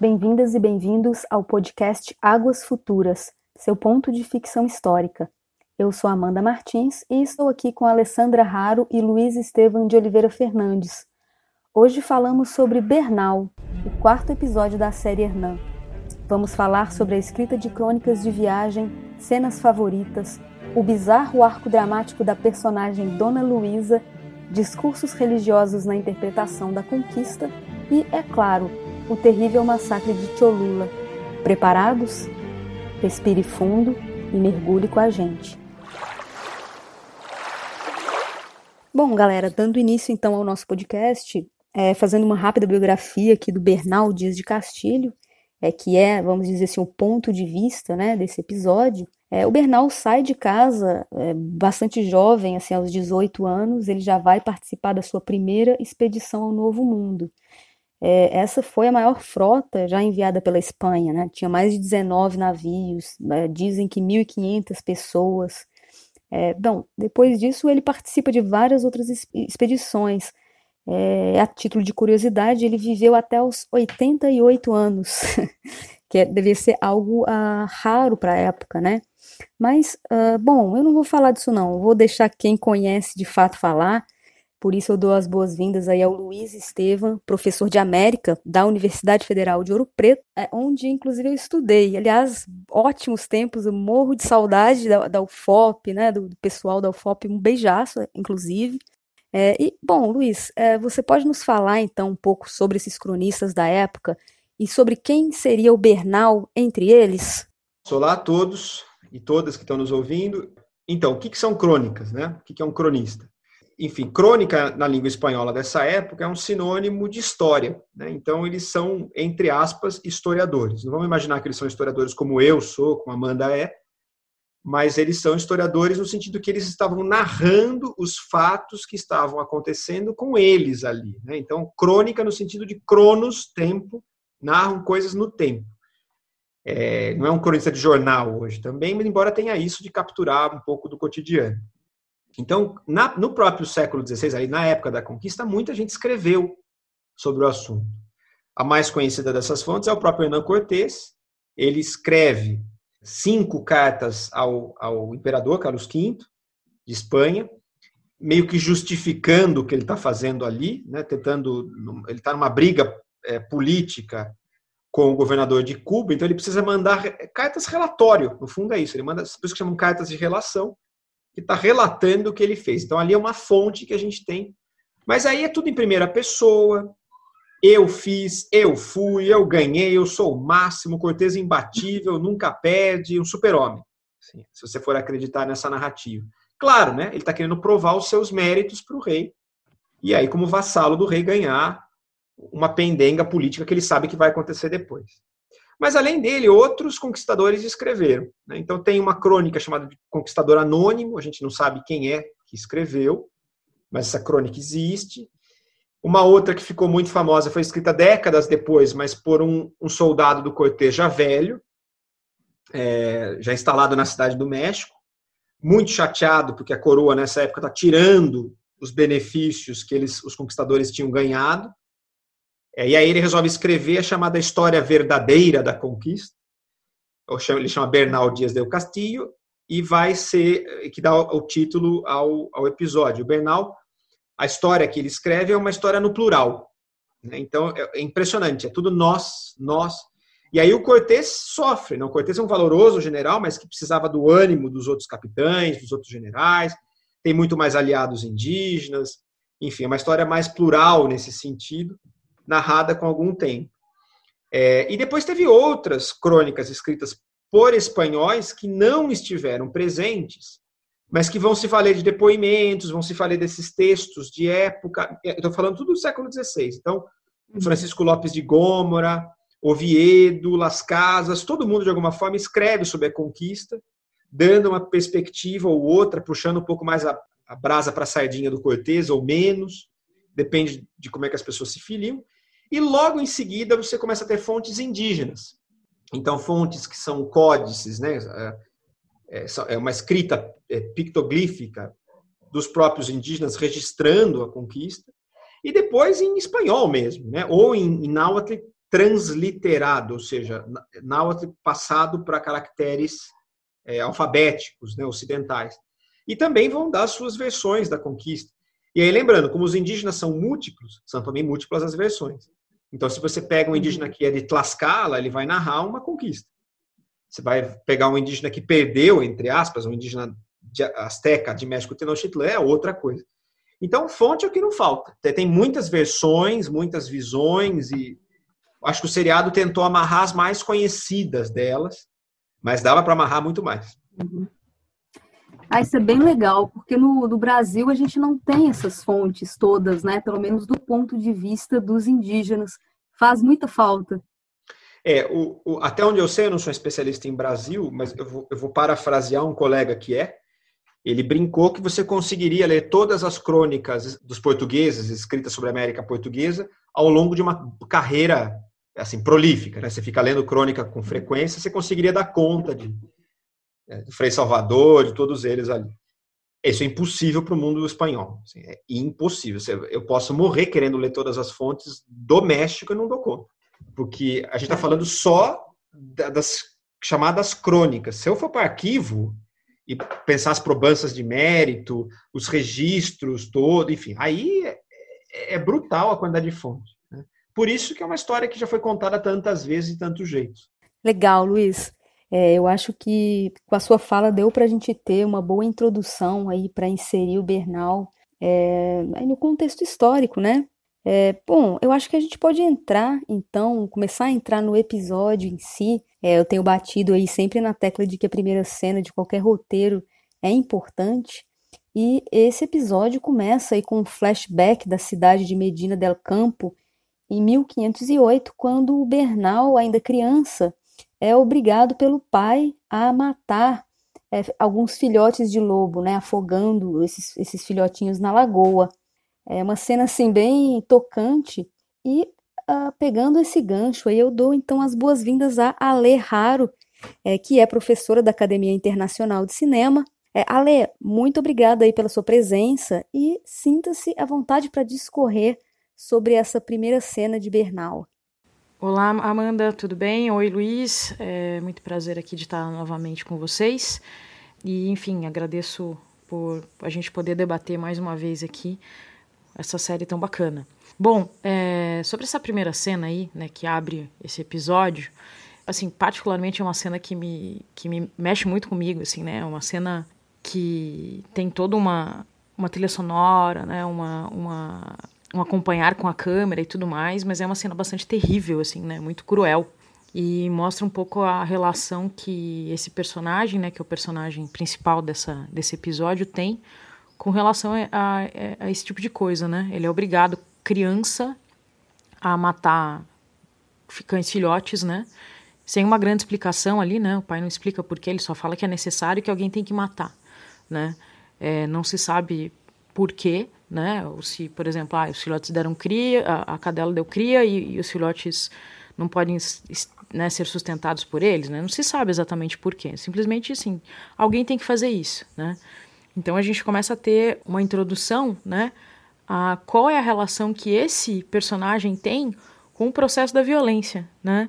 Bem-vindas e bem-vindos ao podcast Águas Futuras, seu ponto de ficção histórica. Eu sou Amanda Martins e estou aqui com Alessandra Raro e Luiz Estevam de Oliveira Fernandes. Hoje falamos sobre Bernal, o quarto episódio da série Hernan. Vamos falar sobre a escrita de crônicas de viagem, cenas favoritas, o bizarro arco dramático da personagem Dona Luísa, discursos religiosos na interpretação da conquista e, é claro, o terrível massacre de Cholula. Preparados? Respire fundo e mergulhe com a gente. Bom, galera, dando início então ao nosso podcast, é, fazendo uma rápida biografia aqui do Bernal Dias de Castilho, é, que é, vamos dizer assim, o ponto de vista né, desse episódio. É, o Bernal sai de casa é, bastante jovem, assim, aos 18 anos, ele já vai participar da sua primeira expedição ao Novo Mundo. É, essa foi a maior frota já enviada pela Espanha, né? Tinha mais de 19 navios, né? dizem que 1.500 pessoas. É, bom, depois disso ele participa de várias outras expedições. É, a título de curiosidade, ele viveu até os 88 anos, que é, devia ser algo uh, raro para a época, né? Mas, uh, bom, eu não vou falar disso não, vou deixar quem conhece de fato falar. Por isso eu dou as boas-vindas aí ao Luiz Estevam, professor de América da Universidade Federal de Ouro Preto, é, onde inclusive eu estudei. Aliás, ótimos tempos, eu morro de saudade da, da UFOP, né, do, pessoal da UFOP, um beijaço, inclusive. É, e, bom, Luiz, é, você pode nos falar então um pouco sobre esses cronistas da época e sobre quem seria o Bernal entre eles? Olá a todos e todas que estão nos ouvindo. Então, o que, que são crônicas, né? O que, que é um cronista? Enfim, crônica na língua espanhola dessa época é um sinônimo de história. Né? Então, eles são, entre aspas, historiadores. Não vamos imaginar que eles são historiadores como eu sou, como Amanda é, mas eles são historiadores no sentido que eles estavam narrando os fatos que estavam acontecendo com eles ali. Né? Então, crônica no sentido de cronos, tempo, narram coisas no tempo. É, não é um cronista de jornal hoje também, mas embora tenha isso de capturar um pouco do cotidiano. Então, na, no próprio século XVI, aí na época da conquista, muita gente escreveu sobre o assunto. A mais conhecida dessas fontes é o próprio Hernán Cortés. Ele escreve cinco cartas ao, ao imperador Carlos V de Espanha, meio que justificando o que ele está fazendo ali, né, tentando. Ele está numa briga é, política com o governador de Cuba, então ele precisa mandar cartas relatório. No fundo é isso. Ele manda, por isso que chamam cartas de relação que está relatando o que ele fez. Então, ali é uma fonte que a gente tem. Mas aí é tudo em primeira pessoa. Eu fiz, eu fui, eu ganhei, eu sou o máximo, Cortez imbatível, nunca perde, um super-homem. se você for acreditar nessa narrativa. Claro, né? Ele está querendo provar os seus méritos para o rei. E aí, como vassalo do rei, ganhar uma pendenga política que ele sabe que vai acontecer depois. Mas, além dele, outros conquistadores escreveram. Né? Então, tem uma crônica chamada de Conquistador Anônimo, a gente não sabe quem é que escreveu, mas essa crônica existe. Uma outra que ficou muito famosa foi escrita décadas depois, mas por um, um soldado do Cortés já velho, é, já instalado na cidade do México, muito chateado porque a coroa nessa época está tirando os benefícios que eles, os conquistadores tinham ganhado. É, e aí ele resolve escrever a chamada História Verdadeira da Conquista, ele chama Bernal Dias del Castillo, e vai ser, que dá o título ao, ao episódio. O Bernal, a história que ele escreve é uma história no plural. Né? Então, é, é impressionante, é tudo nós, nós. E aí o Cortés sofre, não? O Cortés é um valoroso general, mas que precisava do ânimo dos outros capitães, dos outros generais, tem muito mais aliados indígenas, enfim, é uma história mais plural nesse sentido narrada com algum tempo. É, e depois teve outras crônicas escritas por espanhóis que não estiveram presentes, mas que vão se valer de depoimentos, vão se valer desses textos de época. Estou falando tudo do século XVI. Então, uhum. Francisco Lopes de Gômora, Oviedo, Las Casas, todo mundo de alguma forma escreve sobre a conquista, dando uma perspectiva ou outra, puxando um pouco mais a, a brasa para a sardinha do Cortez ou menos, depende de como é que as pessoas se filiam. E logo em seguida você começa a ter fontes indígenas. Então, fontes que são códices, né? É, é, é uma escrita é, pictoglífica dos próprios indígenas registrando a conquista. E depois em espanhol mesmo, né? ou em, em náhuatl transliterado, ou seja, náhuatl passado para caracteres é, alfabéticos, né, ocidentais. E também vão dar suas versões da conquista. E aí, lembrando, como os indígenas são múltiplos, são também múltiplas as versões. Então, se você pega um indígena uhum. que é de Tlaxcala, ele vai narrar uma conquista. Você vai pegar um indígena que perdeu, entre aspas, um indígena de Azteca de México Tenochtitlan, é outra coisa. Então, fonte é o que não falta. Tem muitas versões, muitas visões, e acho que o seriado tentou amarrar as mais conhecidas delas, mas dava para amarrar muito mais. Uhum. Ah, isso é bem legal, porque no, no, Brasil a gente não tem essas fontes todas, né? Pelo menos do ponto de vista dos indígenas. Faz muita falta. É, o, o, até onde eu sei, eu não sou especialista em Brasil, mas eu vou, eu vou parafrasear um colega que é. Ele brincou que você conseguiria ler todas as crônicas dos portugueses escritas sobre a América Portuguesa ao longo de uma carreira assim prolífica, né? Você fica lendo crônica com frequência, você conseguiria dar conta de, né, Frei Salvador, de todos eles ali. Isso é impossível para o mundo espanhol. Assim, é impossível. Eu posso morrer querendo ler todas as fontes do México e não dou conta. Porque a gente está falando só das chamadas crônicas. Se eu for para arquivo e pensar as probanças de mérito, os registros, todo, enfim, aí é, é brutal a quantidade de fontes. Né? Por isso que é uma história que já foi contada tantas vezes e tantos jeitos. Legal, Luiz. É, eu acho que com a sua fala deu para a gente ter uma boa introdução aí para inserir o Bernal é, no contexto histórico, né? É, bom, eu acho que a gente pode entrar, então, começar a entrar no episódio em si. É, eu tenho batido aí sempre na tecla de que a primeira cena de qualquer roteiro é importante. E esse episódio começa aí com um flashback da cidade de Medina del Campo em 1508, quando o Bernal, ainda criança, é obrigado pelo pai a matar é, alguns filhotes de lobo, né, afogando esses, esses filhotinhos na lagoa. É uma cena assim bem tocante e uh, pegando esse gancho aí eu dou então as boas-vindas a Ale Raro, é, que é professora da Academia Internacional de Cinema. É, Ale, muito obrigada aí pela sua presença e sinta-se à vontade para discorrer sobre essa primeira cena de Bernal. Olá, Amanda, tudo bem? Oi, Luiz. É muito prazer aqui de estar novamente com vocês. E, enfim, agradeço por a gente poder debater mais uma vez aqui essa série tão bacana. Bom, é, sobre essa primeira cena aí, né, que abre esse episódio, assim, particularmente é uma cena que me, que me mexe muito comigo, assim, né? É uma cena que tem toda uma, uma trilha sonora, né? Uma, uma um acompanhar com a câmera e tudo mais, mas é uma cena bastante terrível, assim, né? Muito cruel. E mostra um pouco a relação que esse personagem, né, que é o personagem principal dessa, desse episódio, tem com relação a, a, a esse tipo de coisa, né? Ele é obrigado, criança, a matar cães filhotes, né? Sem uma grande explicação ali, né? O pai não explica por quê, ele só fala que é necessário que alguém tem que matar, né? É, não se sabe por quê, né? Ou se, por exemplo, ah, os filhotes deram cria, a, a cadela deu cria e, e, os filhotes não podem né, ser sustentados por eles, né? Não se sabe exatamente por quê. Simplesmente, assim, alguém tem que fazer isso, né? Então a gente começa a ter uma introdução, né? A qual é a relação que esse personagem tem com o processo da violência, né?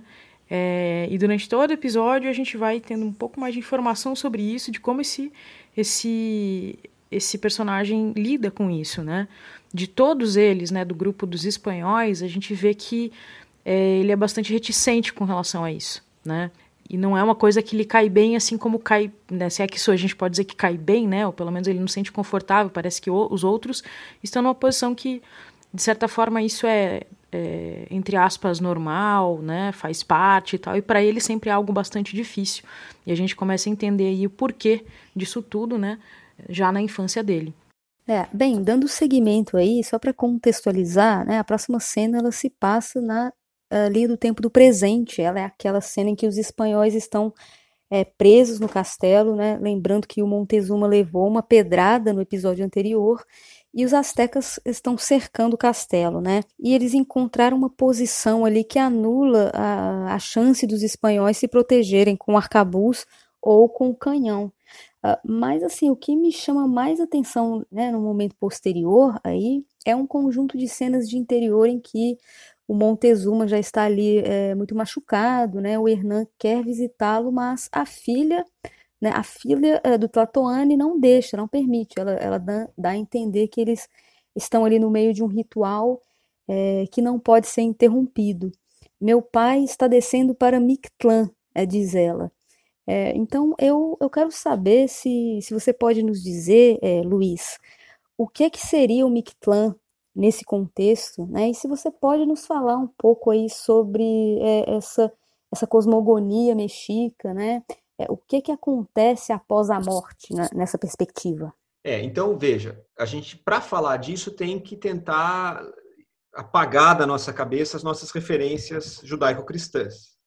É, e durante todo o episódio a gente vai tendo um pouco mais de informação sobre isso, de como esse, esse, esse personagem lida com isso, né? De todos eles, né, do grupo dos espanhóis, a gente vê que é, ele é bastante reticente com relação a isso, né? E não é uma coisa que lhe cai bem, assim como cai, né, se é que isso a gente pode dizer que cai bem, né? Ou pelo menos ele não se sente confortável. Parece que o, os outros estão numa posição que, de certa forma, isso é, é entre aspas normal, né? Faz parte e tal. E para ele sempre é algo bastante difícil. E a gente começa a entender aí o porquê disso tudo, né? Já na infância dele. É, bem, dando seguimento aí, só para contextualizar, né, a próxima cena ela se passa na linha do tempo do presente. Ela é aquela cena em que os espanhóis estão é, presos no castelo, né? Lembrando que o Montezuma levou uma pedrada no episódio anterior e os astecas estão cercando o castelo, né? E eles encontraram uma posição ali que anula a, a chance dos espanhóis se protegerem com arcabuz ou com o canhão. Uh, mas assim, o que me chama mais atenção né, no momento posterior aí é um conjunto de cenas de interior em que o Montezuma já está ali é, muito machucado, né? O Hernan quer visitá-lo, mas a filha, né, a filha é, do Tlatoani não deixa, não permite. Ela, ela dá, dá, a entender que eles estão ali no meio de um ritual é, que não pode ser interrompido. Meu pai está descendo para Mictlã, é, diz ela. É, então eu, eu quero saber se, se você pode nos dizer, é, Luiz, o que, que seria o Mictlã nesse contexto, né? E se você pode nos falar um pouco aí sobre é, essa essa cosmogonia mexica, né? É, o que que acontece após a morte né, nessa perspectiva? É, então veja, a gente para falar disso tem que tentar apagar da nossa cabeça as nossas referências judaico-cristãs,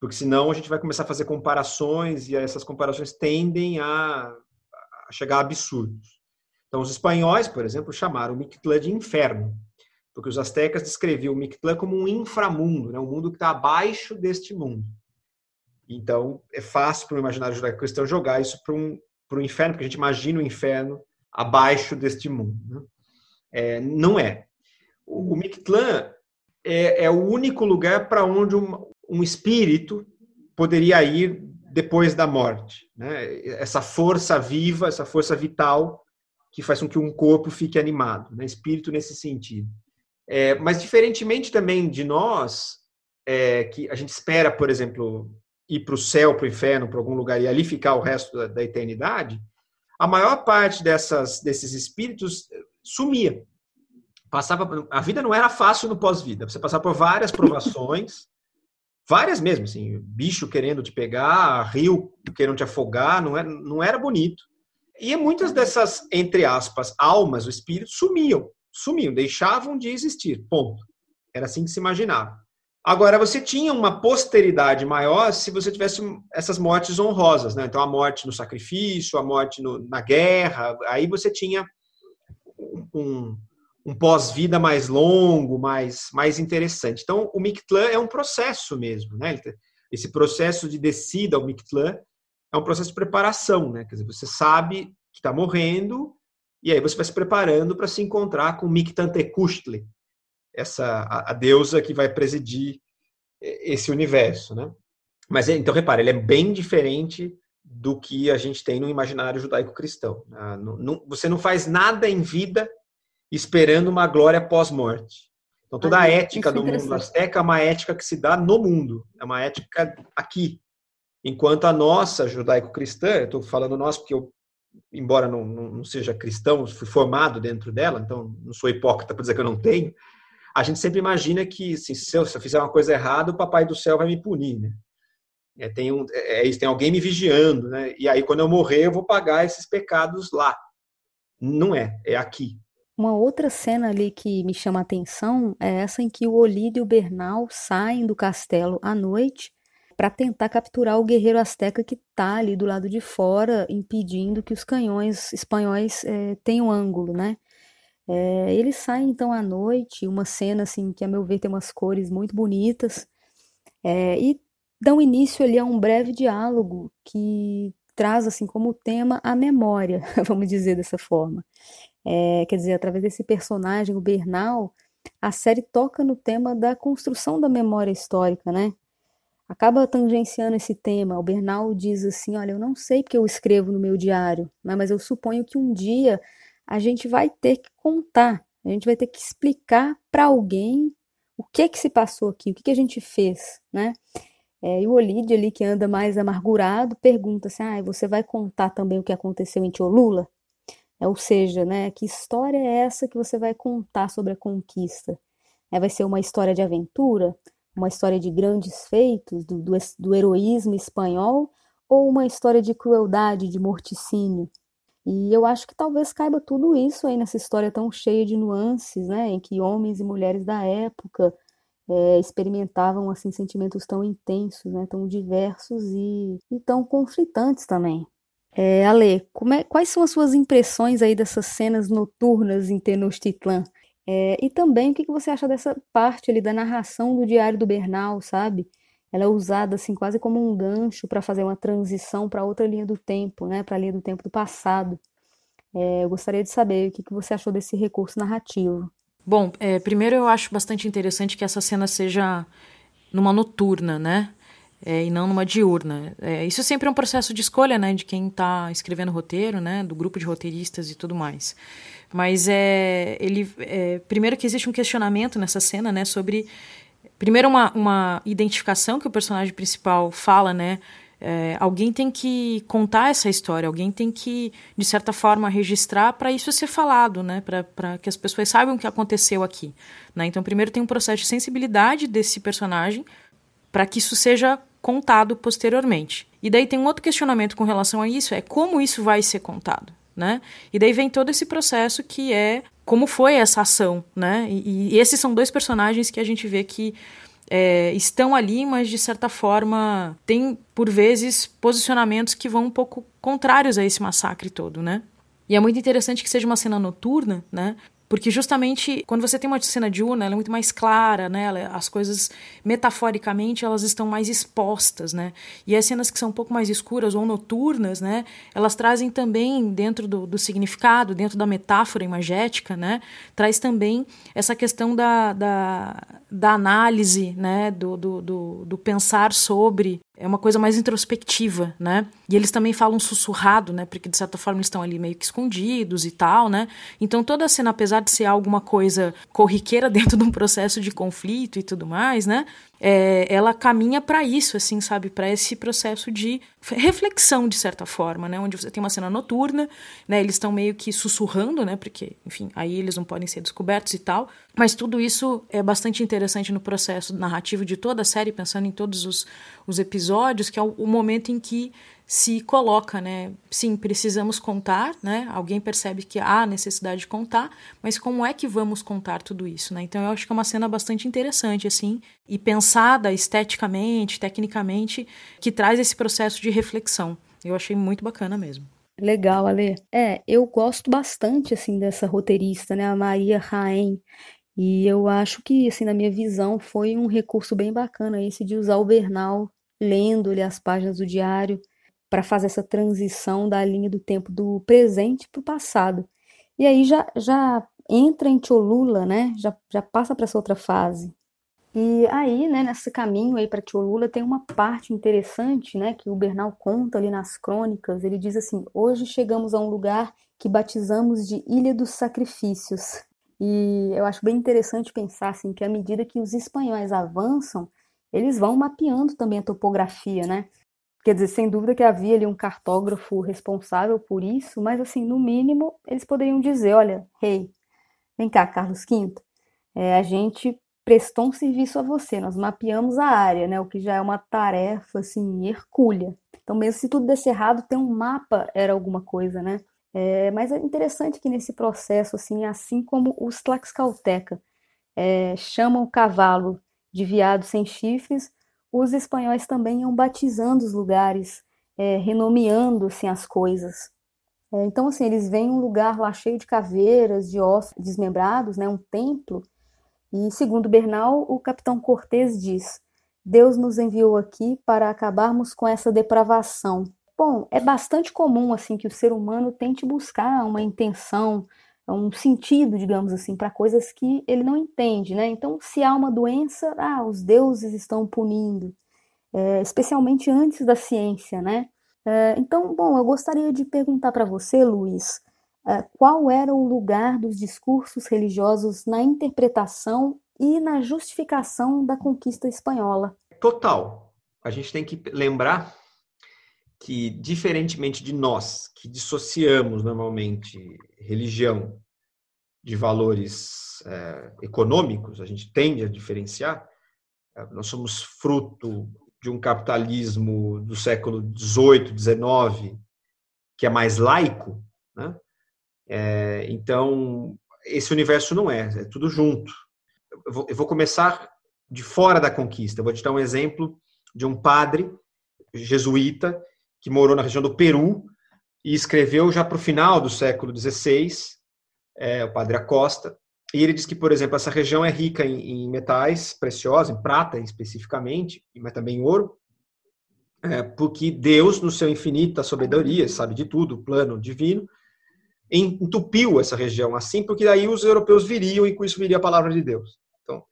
porque senão a gente vai começar a fazer comparações e essas comparações tendem a, a chegar a absurdos. Então, os espanhóis, por exemplo, chamaram o Mictlán de inferno, porque os astecas descreviam o Mictlán como um inframundo, né? um mundo que está abaixo deste mundo. Então, é fácil para o imaginário judaico-cristão jogar isso para um, para o inferno, porque a gente imagina o inferno abaixo deste mundo. Né? É, não é. O, o Mictlán é, é, o único lugar para onde um, um espírito poderia ir depois da morte. Né? Essa força viva, essa força vital que faz com que um corpo fique animado, né? espírito nesse sentido. É, mas diferentemente também de nós, é, que a gente espera, por exemplo, ir para o céu, para o inferno, para algum lugar e ali ficar o resto da, da eternidade, a maior parte dessas, desses espíritos sumia. Passava, a vida não era fácil no pós-vida. Você passava por várias provações, várias mesmo, assim, bicho querendo te pegar, rio querendo te afogar, não era, não era bonito. E muitas dessas, entre aspas, almas, o espírito, sumiam. Sumiam, deixavam de existir. Ponto. Era assim que se imaginava. Agora, você tinha uma posteridade maior se você tivesse essas mortes honrosas, né? Então, a morte no sacrifício, a morte no, na guerra, aí você tinha um, um pós-vida mais longo, mais, mais interessante. Então, o Mictlã é um processo mesmo, né? Esse processo de descida ao Mictlã é um processo de preparação, né? Quer dizer, você sabe que está morrendo e aí você vai se preparando para se encontrar com Mictantecustli, essa a, a, deusa que vai presidir esse universo, né? Mas então repare, ele é bem diferente do que a gente tem no imaginário judaico-cristão. Né? Você não faz nada em vida esperando uma glória pós-morte. Então toda a ética do mundo azteca é uma ética que se dá no mundo, é uma ética aqui, Enquanto a nossa judaico-cristã, estou falando nós porque eu, embora não, não, seja cristão, fui formado dentro dela, então não sou hipócrita para dizer que eu não tenho, a gente sempre imagina que assim, se, eu, se eu fizer uma coisa errada, o papai do céu vai me punir, né? É, tem, um, é, é tem alguém me vigiando, né? E aí, quando eu morrer, eu vou pagar esses pecados lá. Não é, é aqui. Uma outra cena ali que me chama a atenção é essa em que o Olídio e o Bernal saem do castelo à noite para tentar capturar o guerreiro asteca que está ali do lado de fora, impedindo que os canhões espanhóis é, tenham ângulo, né? É, eles saem então à noite, uma cena assim que a meu ver tem umas cores muito bonitas é, e dão início ali a um breve diálogo que traz assim como tema a memória, vamos dizer dessa forma. É, quer dizer, através desse personagem, o Bernal, a série toca no tema da construção da memória histórica, né? acaba tangenciando esse tema. O Bernal diz assim: Olha, eu não sei porque eu escrevo no meu diário, né, mas eu suponho que um dia a gente vai ter que contar, a gente vai ter que explicar para alguém o que que se passou aqui, o que, que a gente fez, né? É, e o Olídio ali, que anda mais amargurado, pergunta assim: ah, você vai contar também o que aconteceu em Cholula? É, ou seja, né, que história é essa que você vai contar sobre a conquista? É, vai ser uma história de aventura? uma história de grandes feitos, do, do, do heroísmo espanhol, ou uma história de crueldade, de morticínio. E eu acho que talvez caiba tudo isso aí nessa história tão cheia de nuances, né, em que homens e mulheres da época é, experimentavam assim sentimentos tão intensos, né, tão diversos e, e tão conflitantes também. É, Ale, é, quais são as suas impressões aí dessas cenas noturnas em Tenochtitlan? É, e também o que, que você acha dessa parte ali da narração do Diário do Bernal, sabe? Ela é usada assim quase como um gancho para fazer uma transição para outra linha do tempo, né? Para a linha do tempo do passado. É, eu gostaria de saber o que, que você achou desse recurso narrativo. Bom, é, primeiro eu acho bastante interessante que essa cena seja numa noturna, né? É, e não numa diurna. É, isso sempre é um processo de escolha, né, de quem está escrevendo roteiro, né, do grupo de roteiristas e tudo mais. Mas é, ele, é, primeiro que existe um questionamento nessa cena, né, sobre primeiro uma, uma identificação que o personagem principal fala, né, é, alguém tem que contar essa história, alguém tem que, de certa forma, registrar para isso ser falado, né? para que as pessoas saibam o que aconteceu aqui. Né? Então, primeiro tem um processo de sensibilidade desse personagem para que isso seja contado posteriormente. E daí tem um outro questionamento com relação a isso, é como isso vai ser contado. Né? E daí vem todo esse processo que é como foi essa ação, né? E, e esses são dois personagens que a gente vê que é, estão ali, mas de certa forma tem, por vezes, posicionamentos que vão um pouco contrários a esse massacre todo, né? E é muito interessante que seja uma cena noturna, né? Porque justamente quando você tem uma cena diurna, ela é muito mais clara, né? as coisas, metaforicamente, elas estão mais expostas, né? E as cenas que são um pouco mais escuras ou noturnas, né? Elas trazem também, dentro do, do significado, dentro da metáfora imagética, né? Traz também essa questão da, da, da análise, né? Do, do, do, do pensar sobre é uma coisa mais introspectiva, né? E eles também falam sussurrado, né? Porque de certa forma eles estão ali meio que escondidos e tal, né? Então toda a cena, apesar de ser alguma coisa corriqueira dentro de um processo de conflito e tudo mais, né? É, ela caminha para isso, assim, sabe? Para esse processo de reflexão, de certa forma, né? Onde você tem uma cena noturna, né? Eles estão meio que sussurrando, né? Porque, enfim, aí eles não podem ser descobertos e tal. Mas tudo isso é bastante interessante no processo narrativo de toda a série, pensando em todos os, os episódios, que é o, o momento em que se coloca, né? Sim, precisamos contar, né? Alguém percebe que há necessidade de contar, mas como é que vamos contar tudo isso, né? Então eu acho que é uma cena bastante interessante, assim, e pensada esteticamente, tecnicamente, que traz esse processo de reflexão. Eu achei muito bacana mesmo. Legal, Ale. É, eu gosto bastante, assim, dessa roteirista, né? A Maria Raen. E eu acho que, assim, na minha visão, foi um recurso bem bacana esse de usar o Bernal lendo-lhe as páginas do diário para fazer essa transição da linha do tempo do presente para o passado. E aí já, já entra em Cholula, né? Já, já passa para essa outra fase. E aí, né, nesse caminho aí para Cholula tem uma parte interessante, né, que o Bernal conta ali nas crônicas. Ele diz assim: "Hoje chegamos a um lugar que batizamos de Ilha dos Sacrifícios". E eu acho bem interessante pensar assim que à medida que os espanhóis avançam, eles vão mapeando também a topografia, né? Quer dizer, sem dúvida que havia ali um cartógrafo responsável por isso, mas assim, no mínimo, eles poderiam dizer, olha, rei, hey, vem cá, Carlos V, é, a gente prestou um serviço a você, nós mapeamos a área, né, o que já é uma tarefa, assim, hercúlea. Então, mesmo se tudo desse errado, ter um mapa era alguma coisa, né? É, mas é interessante que nesse processo, assim, assim como os Tlaxcalteca é, chamam o cavalo de viado sem chifres, os espanhóis também iam batizando os lugares, é, renomeando assim, as coisas. É, então, assim, eles veem um lugar lá cheio de caveiras, de ossos desmembrados, né, um templo, e segundo Bernal, o capitão Cortés diz: Deus nos enviou aqui para acabarmos com essa depravação. Bom, é bastante comum assim que o ser humano tente buscar uma intenção, um sentido, digamos assim, para coisas que ele não entende, né? Então, se há uma doença, ah, os deuses estão punindo, é, especialmente antes da ciência, né? É, então, bom, eu gostaria de perguntar para você, Luiz, é, qual era o lugar dos discursos religiosos na interpretação e na justificação da conquista espanhola? Total. A gente tem que lembrar que, diferentemente de nós, que dissociamos normalmente religião de valores é, econômicos, a gente tende a diferenciar, é, nós somos fruto de um capitalismo do século XVIII, XIX, que é mais laico, né? É, então, esse universo não é, é tudo junto. Eu vou, eu vou começar de fora da conquista. Eu vou te dar um exemplo de um padre jesuíta que morou na região do Peru e escreveu já para o final do século XVI, é, o Padre Acosta. E ele diz que, por exemplo, essa região é rica em, em metais preciosos, em prata especificamente, mas também em ouro, é, porque Deus, no seu infinita sabedoria, sabe de tudo, plano divino, entupiu essa região assim, porque daí os europeus viriam e com isso viria a palavra de Deus. Então,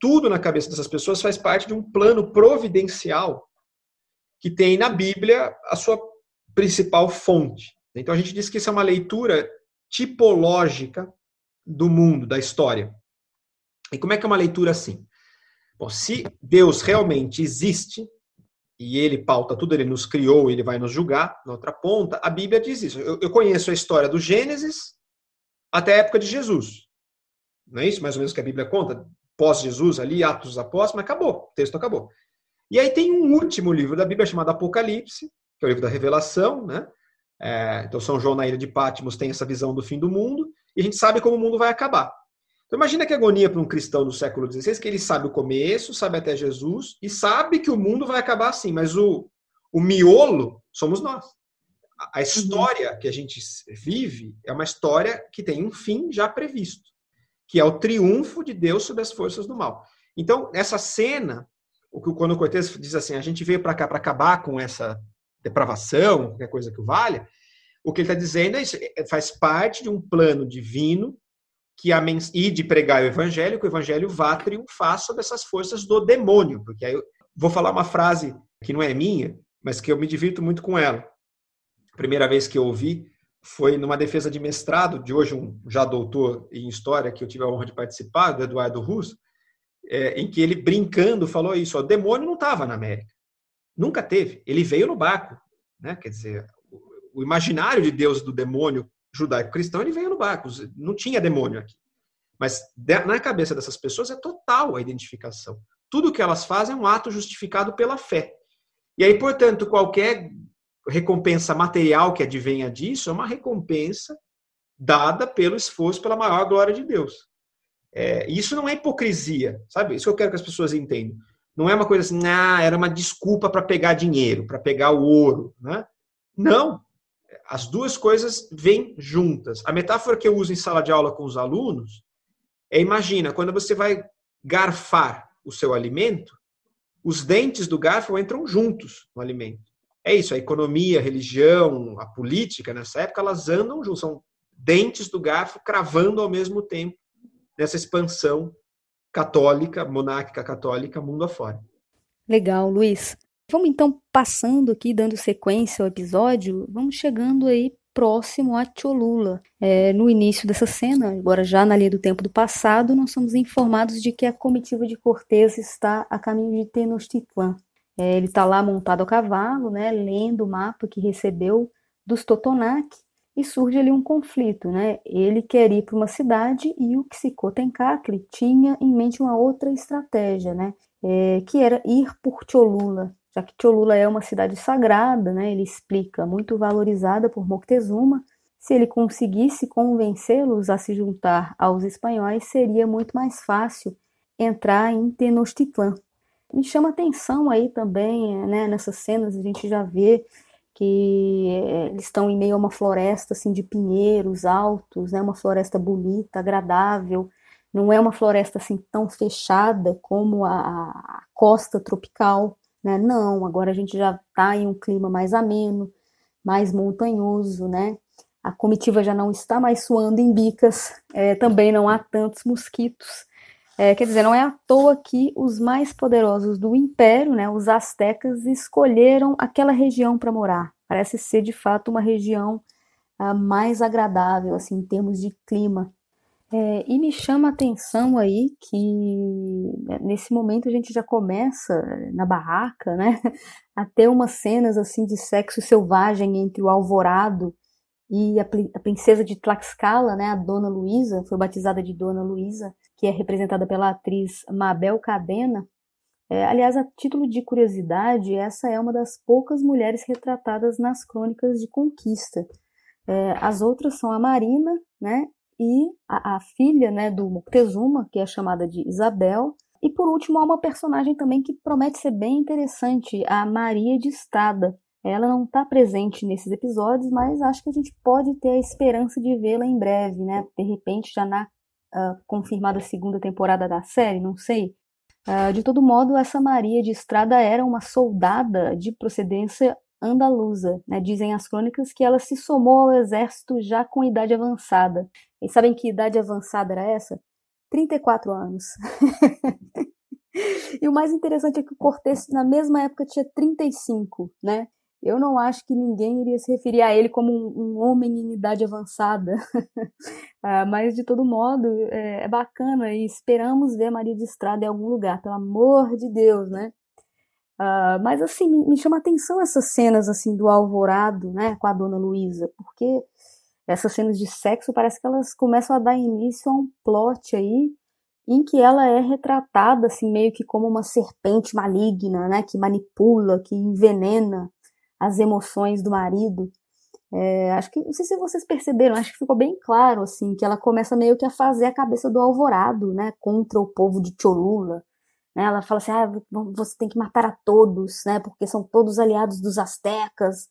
tudo na cabeça dessas pessoas faz parte de um plano providencial que tem na Bíblia a sua principal fonte. Então a gente diz que isso é uma leitura tipológica do mundo, da história. E como é que é uma leitura assim? Bom, se Deus realmente existe, e ele pauta tudo, ele nos criou, ele vai nos julgar, na outra ponta, a Bíblia diz isso. Eu, eu conheço a história do Gênesis até a época de Jesus. Não é isso mais ou menos que a Bíblia conta? Pós-Jesus ali, Atos Apóstolos, mas acabou, o texto acabou. E aí tem um último livro da Bíblia chamado Apocalipse, que é o livro da Revelação, né? É, então São João na ilha de Patmos tem essa visão do fim do mundo, e a gente sabe como o mundo vai acabar. Então imagina que agonia para um cristão do século XVI, que ele sabe o começo, sabe até Jesus, e sabe que o mundo vai acabar assim, mas o, o miolo somos nós. A história que a gente vive é uma história que tem um fim já previsto, que é o triunfo de Deus sobre as forças do mal. Então, essa cena, o que o Cortez diz assim, a gente veio para cá para acabar com essa depravação, qualquer coisa que valha, o que ele está dizendo é isso, é, faz parte de um plano divino que a e de pregar o evangelho, que o evangelho vá triunfar sobre essas forças do demônio. Porque aí eu vou falar uma frase que não é minha, mas que eu me divirto muito com ela. A primeira vez que eu ouvi foi numa defesa de mestrado, de hoje um já doutor em história, que eu tive a honra de participar, do Eduardo Russo, é, em que ele brincando falou isso: o demônio não estava na América. Nunca teve. Ele veio no barco. Né? Quer dizer, o imaginário de Deus do demônio judaico-cristão, ele veio no barco. Não tinha demônio aqui. Mas na cabeça dessas pessoas é total a identificação. Tudo que elas fazem é um ato justificado pela fé. E aí, portanto, qualquer recompensa material que advenha disso é uma recompensa dada pelo esforço, pela maior glória de Deus. É, isso não é hipocrisia, sabe? Isso que eu quero que as pessoas entendam. Não é uma coisa assim, ah, era uma desculpa para pegar dinheiro, para pegar o ouro, né? Não, as duas coisas vêm juntas. A metáfora que eu uso em sala de aula com os alunos é: imagina, quando você vai garfar o seu alimento, os dentes do garfo entram juntos no alimento. É isso, a economia, a religião, a política, nessa época, elas andam juntos, são dentes do garfo cravando ao mesmo tempo nessa expansão católica, monárquica católica, mundo afora. Legal, Luiz. Vamos então passando aqui, dando sequência ao episódio, vamos chegando aí próximo a Cholula. É, no início dessa cena, agora já na linha do tempo do passado, nós somos informados de que a comitiva de Cortés está a caminho de Tenochtitlan. É, ele está lá montado a cavalo, né, lendo o mapa que recebeu dos Totonac, e surge ali um conflito, né? Ele quer ir para uma cidade e o Xicotencatli tinha em mente uma outra estratégia, né? É, que era ir por Cholula já que Cholula é uma cidade sagrada, né, ele explica, muito valorizada por Moctezuma, se ele conseguisse convencê-los a se juntar aos espanhóis, seria muito mais fácil entrar em Tenochtitlan. Me chama atenção aí também, né, nessas cenas a gente já vê que eh, eles estão em meio a uma floresta assim de pinheiros altos, né, uma floresta bonita, agradável. Não é uma floresta assim tão fechada como a, a costa tropical. Né? Não, agora a gente já está em um clima mais ameno, mais montanhoso, né? A comitiva já não está mais suando em bicas, é, também não há tantos mosquitos. É, quer dizer, não é à toa que os mais poderosos do império, né, os astecas, escolheram aquela região para morar. Parece ser de fato uma região ah, mais agradável, assim, em termos de clima. É, e me chama a atenção aí que né, nesse momento a gente já começa na barraca, né, a ter umas cenas assim de sexo selvagem entre o Alvorado e a, a princesa de Tlaxcala, né, a Dona Luísa, foi batizada de Dona Luísa, que é representada pela atriz Mabel Cadena. É, aliás, a título de curiosidade, essa é uma das poucas mulheres retratadas nas crônicas de conquista. É, as outras são a Marina, né, e a, a filha né, do Moctezuma, que é chamada de Isabel. E por último, há uma personagem também que promete ser bem interessante, a Maria de Estada. Ela não está presente nesses episódios, mas acho que a gente pode ter a esperança de vê-la em breve, né? De repente, já na uh, confirmada segunda temporada da série, não sei. Uh, de todo modo, essa Maria de Estrada era uma soldada de procedência andaluza. Né? Dizem as crônicas que ela se somou ao exército já com idade avançada. E sabem que idade avançada era essa? 34 anos. e o mais interessante é que o Cortés, na mesma época, tinha 35, né? Eu não acho que ninguém iria se referir a ele como um, um homem em idade avançada. ah, mas, de todo modo, é, é, bacana e esperamos ver Maria de Estrada em algum lugar, pelo amor de Deus, né? Ah, mas, assim, me, chama atenção essas cenas, assim, do alvorado, né, com a dona Luísa, porque essas cenas de sexo parece que elas começam a dar início a um plot aí em que ela é retratada assim meio que como uma serpente maligna, né, que manipula, que envenena as emoções do marido. É, acho que não sei se vocês perceberam, acho que ficou bem claro assim que ela começa meio que a fazer a cabeça do alvorado, né, contra o povo de Cholula. Né, ela fala assim, ah, você tem que matar a todos, né, porque são todos aliados dos astecas.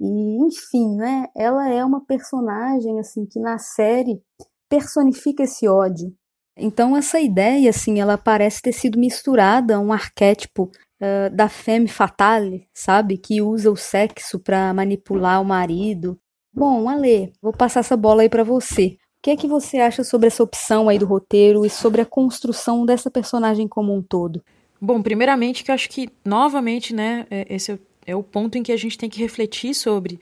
E, enfim, né, ela é uma personagem assim que na série personifica esse ódio. Então essa ideia assim, ela parece ter sido misturada a um arquétipo da femme fatale, sabe, que usa o sexo para manipular o marido. Bom, Ale, vou passar essa bola aí para você. O que é que você acha sobre essa opção aí do roteiro e sobre a construção dessa personagem como um todo? Bom, primeiramente que eu acho que novamente, né, é, esse é é o ponto em que a gente tem que refletir sobre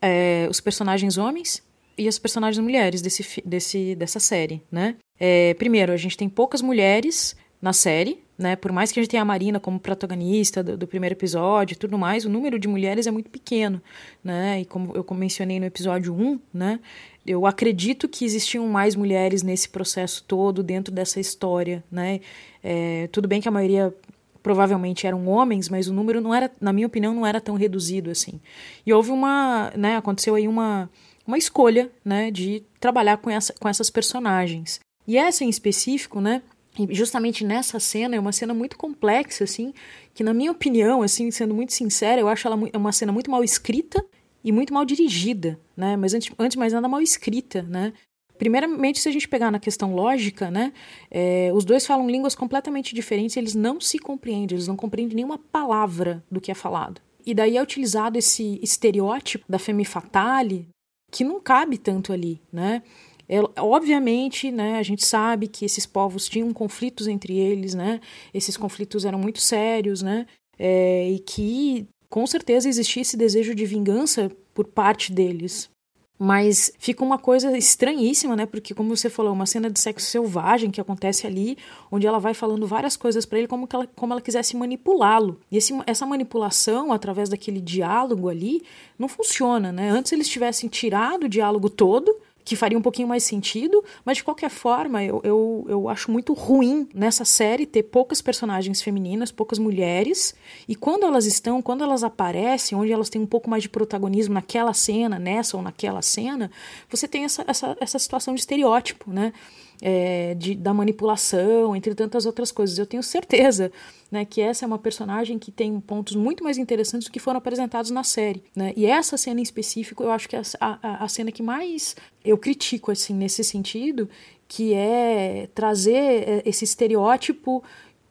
é, os personagens homens e as personagens mulheres desse, desse, dessa série, né? É, primeiro, a gente tem poucas mulheres na série, né? Por mais que a gente tenha a Marina como protagonista do, do, primeiro episódio e tudo mais, o número de mulheres é muito pequeno, né? E como eu mencionei no episódio 1, né? Eu acredito que existiam mais mulheres nesse processo todo dentro dessa história, né? É, tudo bem que a maioria provavelmente eram homens, mas o número não era, na minha opinião, não era tão reduzido assim. E houve uma, né, aconteceu aí uma, uma escolha, né, de trabalhar com, essa, com essas personagens. E essa em específico, né, justamente nessa cena, é uma cena muito complexa, assim, que na minha opinião, assim, sendo muito sincera, eu acho ela uma cena muito mal escrita e muito mal dirigida, né, mas antes, antes mais nada mal escrita, né, Primeiramente, se a gente pegar na questão lógica, né, é, os dois falam línguas completamente diferentes, eles não se compreendem, eles não compreendem nenhuma palavra do que é falado. E daí é utilizado esse estereótipo da femme fatale, que não cabe tanto ali, né? Obviamente, né, a gente sabe que esses povos tinham conflitos entre eles, né? Esses conflitos eram muito sérios, né? É, e que com certeza existia esse desejo de vingança por parte deles, mas fica uma coisa estranhíssima, né? Porque, como você falou, uma cena de sexo selvagem que acontece ali, onde ela vai falando várias coisas para ele como, ela, como ela quisesse manipulá-lo. E esse, essa manipulação, através daquele diálogo ali, não funciona, né? Antes eles tivessem tirado o diálogo todo que faria um pouquinho mais sentido, mas de qualquer forma, eu, eu, eu acho muito ruim nessa série ter poucas personagens femininas, poucas mulheres, e quando elas estão, quando elas aparecem, onde elas têm um pouco mais de protagonismo naquela cena, nessa ou naquela cena, você tem essa, essa, essa situação de estereótipo, né? É, de, da manipulação, entre tantas outras coisas. Eu tenho certeza né, que essa é uma personagem que tem pontos muito mais interessantes do que foram apresentados na série. Né? E essa cena em específico, eu acho que é a, a, a cena que mais eu critico assim nesse sentido, que é trazer é, esse estereótipo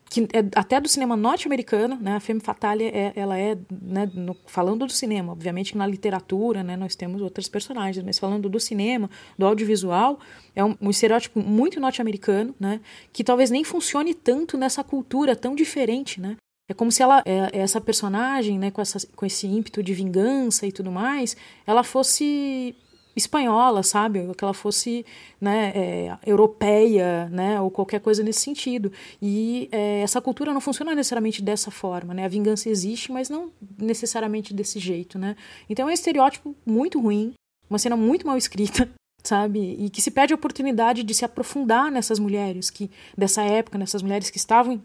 que é até do cinema norte-americano, né? A Femme Fatale é, ela é, né, no, falando do cinema, obviamente na literatura, né, nós temos outros personagens, mas falando do cinema, do audiovisual, é um, um estereótipo muito norte-americano, né? Que talvez nem funcione tanto nessa cultura tão diferente, né? É como se ela, é, essa personagem, né, com, essa, com esse ímpeto de vingança e tudo mais, ela fosse espanhola, sabe? Que ela fosse né, é, europeia, né? Ou qualquer coisa nesse sentido. E é, essa cultura não funciona necessariamente dessa forma, né? A vingança existe, mas não necessariamente desse jeito, né? Então é um estereótipo muito ruim, uma cena muito mal escrita, sabe? E que se perde a oportunidade de se aprofundar nessas mulheres que dessa época, nessas mulheres que estavam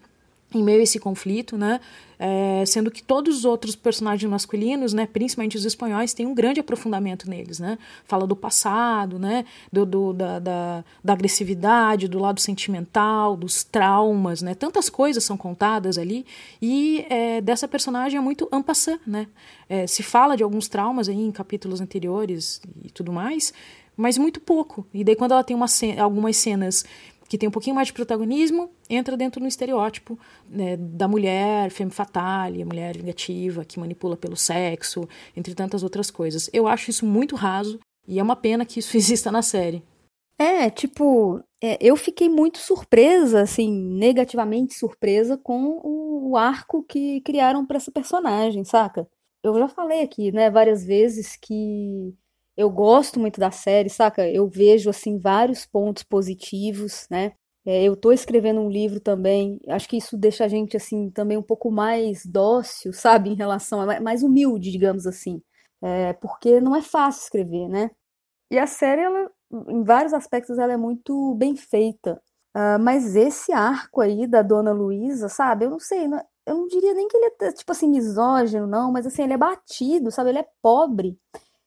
em meio a esse conflito, né? É, sendo que todos os outros personagens masculinos, né, principalmente os espanhóis, têm um grande aprofundamento neles, né? Fala do passado, né? Do, do da, da, da, agressividade, do lado sentimental, dos traumas, né? Tantas coisas são contadas ali e é, dessa personagem é muito ampassã, né? É, se fala de alguns traumas aí em capítulos anteriores e tudo mais, mas muito pouco. E daí quando ela tem uma, algumas cenas que tem um pouquinho mais de protagonismo, entra dentro do estereótipo né, da mulher femme fatale, a mulher vingativa, que manipula pelo sexo, entre tantas outras coisas. Eu acho isso muito raso e é uma pena que isso exista na série. É, tipo, é, eu fiquei muito surpresa, assim, negativamente surpresa com o arco que criaram para essa personagem, saca? Eu já falei aqui, né, várias vezes que eu gosto muito da série, saca? Eu vejo, assim, vários pontos positivos, né? É, eu tô escrevendo um livro também, acho que isso deixa a gente, assim, também um pouco mais dócil, sabe? Em relação a mais humilde, digamos assim. É, porque não é fácil escrever, né? E a série, ela, em vários aspectos, ela é muito bem feita. Uh, mas esse arco aí da Dona Luísa, sabe? Eu não sei, não, eu não diria nem que ele é, tipo assim, misógino, não, mas assim, ele é batido, sabe? Ele é pobre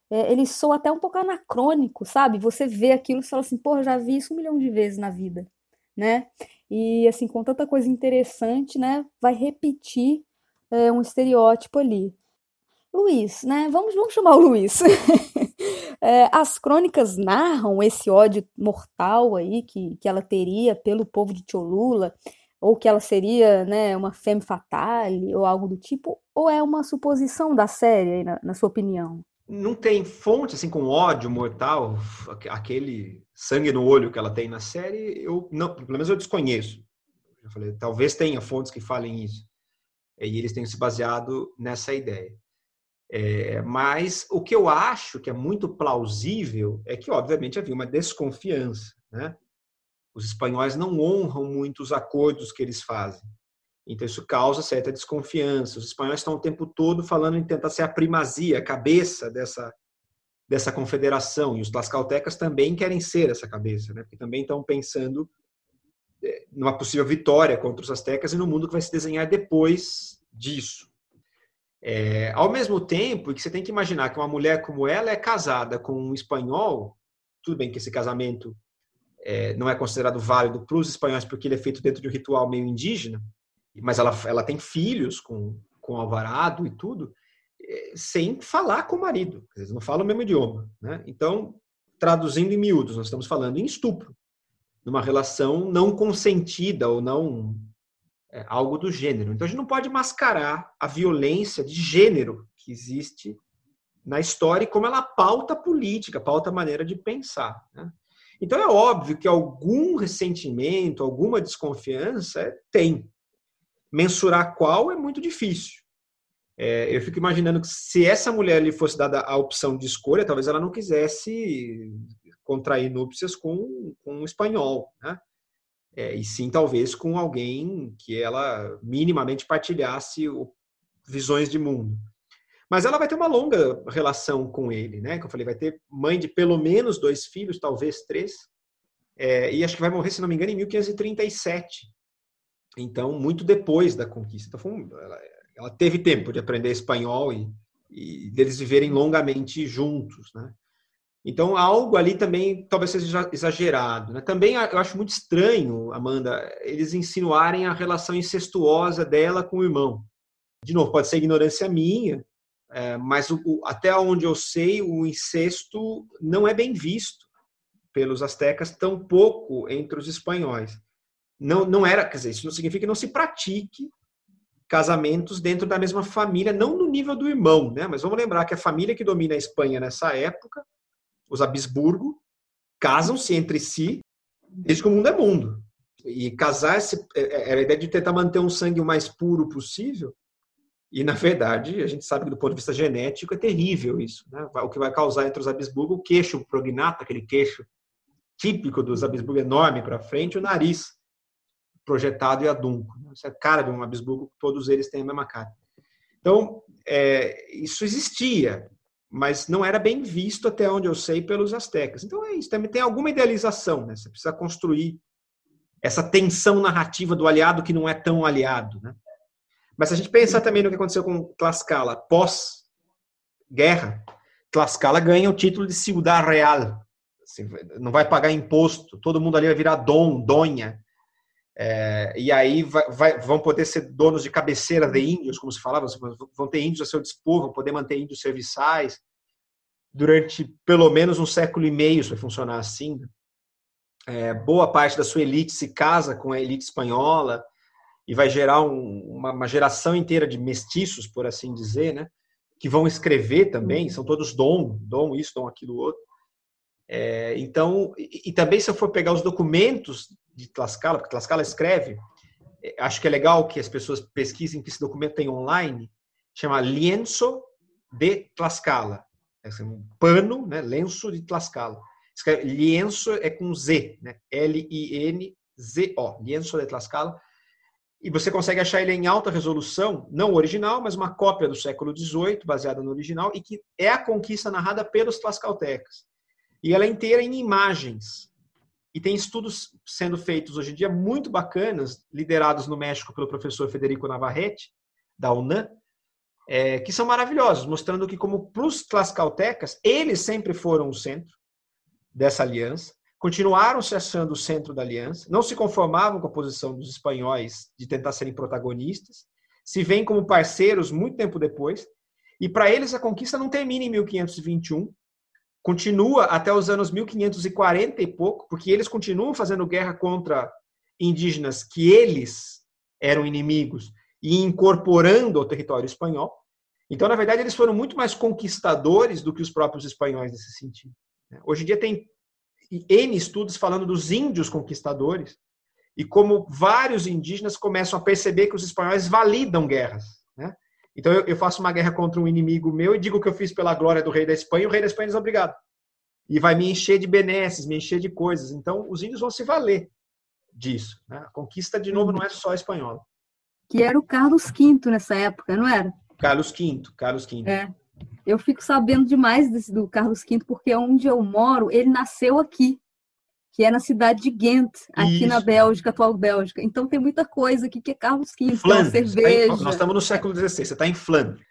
é, ele soa até um pouco anacrônico, sabe? Você vê aquilo e fala assim, pô, já vi isso um milhão de vezes na vida, né? E assim, com tanta coisa interessante, né? Vai repetir é, um estereótipo ali. Luiz, né? Vamos, vamos chamar o Luiz. é, as crônicas narram esse ódio mortal aí que, que ela teria pelo povo de Cholula, ou que ela seria né, uma femme fatale, ou algo do tipo, ou é uma suposição da série, na, na sua opinião? Não tem fonte assim com ódio mortal, aquele sangue no olho que ela tem na série, eu não, pelo menos eu desconheço. Eu falei, talvez tenha fontes que falem isso. E eles tenham se baseado nessa ideia. É, mas o que eu acho que é muito plausível é que, obviamente, havia uma desconfiança. Né? Os espanhóis não honram muito os acordos que eles fazem. Então, isso causa certa desconfiança. Os espanhóis estão o tempo todo falando em tentar ser a primazia, a cabeça dessa, dessa confederação. E os tlaxcaltecas também querem ser essa cabeça, né? porque também estão pensando é, numa possível vitória contra os astecas e no mundo que vai se desenhar depois disso. É, ao mesmo tempo que você tem que imaginar que uma mulher como ela é casada com um espanhol, tudo bem que esse casamento é, não é considerado válido para os espanhóis porque ele é feito dentro de um ritual meio indígena, mas ela, ela tem filhos com, com Alvarado e tudo, eh, sem falar com o marido. Eles não falam o mesmo idioma. Né? Então, traduzindo em miúdos, nós estamos falando em estupro, numa relação não consentida ou não é, algo do gênero. Então, a gente não pode mascarar a violência de gênero que existe na história e como ela pauta a política, pauta a maneira de pensar. Né? Então, é óbvio que algum ressentimento, alguma desconfiança tem. Mensurar qual é muito difícil. É, eu fico imaginando que se essa mulher lhe fosse dada a opção de escolha, talvez ela não quisesse contrair núpcias com, com um espanhol, né? É, e sim talvez com alguém que ela minimamente partilhasse o, visões de mundo. Mas ela vai ter uma longa relação com ele, né? Que eu falei, vai ter mãe de pelo menos dois filhos, talvez três, é, e acho que vai morrer, se não me engano, em 1537. Então, muito depois da conquista. Então, um, ela, ela, teve tempo de aprender espanhol e, e deles viverem longamente juntos, né? Então, algo ali também talvez seja exagerado. Né? Também eu acho muito estranho, Amanda, eles insinuarem a relação incestuosa dela com o irmão. De novo, pode ser ignorância minha, é, mas o, o, até onde eu sei, o incesto não é bem visto pelos astecas, tampouco entre os espanhóis não, não era, quer dizer, isso não significa que não se pratique casamentos dentro da mesma família, não no nível do irmão, né? Mas vamos lembrar que a família que domina a Espanha nessa época, os Habsburgo, casam-se entre si desde que o mundo é mundo. E casar-se é, é, era a ideia de tentar manter um sangue o mais puro possível. E, na verdade, a gente sabe que do ponto de vista genético é terrível isso. Né? O que vai causar entre os Habsburgo o queixo prognato, aquele queixo típico dos Habsburgo enorme para frente, o nariz projetado e adunco. Essa é cara de um Habsburgo, todos eles têm a mesma cara. Então, é, isso existia, mas não era bem visto, até onde eu sei, pelos astecas. Então, é isso. Também tem alguma idealização, né? Você precisa construir essa tensão narrativa do aliado que não é tão aliado, né? Mas se a gente pensar também no que aconteceu com Tlaxcala pós-guerra, Tlaxcala ganha o título de Ciudad Real. Assim, não vai pagar imposto, todo mundo ali vai virar dom, donha. É, e aí vai, vai, vão poder ser donos de cabeceira de índios, como se falava, vão ter índios a seu dispor, vão poder manter índios serviçais. Durante pelo menos um século e meio isso vai funcionar assim. Né? é, boa parte da sua elite se casa com a elite espanhola e vai gerar um, uma, uma, geração inteira de mestiços, por assim dizer, né? Que vão escrever também, uhum. são todos dom, dom isso, dom aquilo outro. É, então, e, e, também se eu for pegar os documentos de Tlaxcala, porque Tlaxcala escreve, é, acho que é legal que as pessoas pesquisem que esse documento tem online, chama Lienzo de Tlaxcala. É um pano, né? lenço de Tlaxcala. Escreve, lienzo é com Z, né? L-I-N-Z-O, lienzo de Tlaxcala e você consegue achar ele em alta resolução, não original, mas uma cópia do século XVIII, baseada no original, e que é a conquista narrada pelos tlaxcaltecas. E ela é inteira em imagens. E tem estudos sendo feitos hoje em dia muito bacanas, liderados no México pelo professor Federico Navarrete, da UNAM, é, que são maravilhosos, mostrando que, como para os tlaxcaltecas, eles sempre foram o centro dessa aliança, continuaram se achando o centro da aliança, não se conformavam com a posição dos espanhóis de tentar serem protagonistas, se veem como parceiros muito tempo depois, e para eles a conquista não termina em 1521, continua até os anos 1540 e pouco, porque eles continuam fazendo guerra contra indígenas que eles eram inimigos e incorporando ao território espanhol. Então, na verdade, eles foram muito mais conquistadores do que os próprios espanhóis nesse sentido. Hoje em dia tem N estudos falando dos índios conquistadores e como vários indígenas começam a perceber que os espanhóis validam guerras. Então eu, faço uma guerra contra um inimigo meu e digo que eu fiz pela glória do rei da Espanha, e o rei da Espanha diz obrigado. E vai me encher de benesses, me encher de coisas. Então os índios vão se valer disso. Né? A conquista, de novo, não é só espanhola. Que era o Carlos V nessa época, não era? Carlos V, Carlos V. É. Eu fico sabendo demais desse, do Carlos V, porque onde eu moro, ele nasceu aqui, que é na cidade de Ghent, aqui Isso. na Bélgica, atual Bélgica. Então tem muita coisa aqui que é Carlos V, é Flandres, cerveja. Tá em, nós estamos no século XVI, você está em Flandres.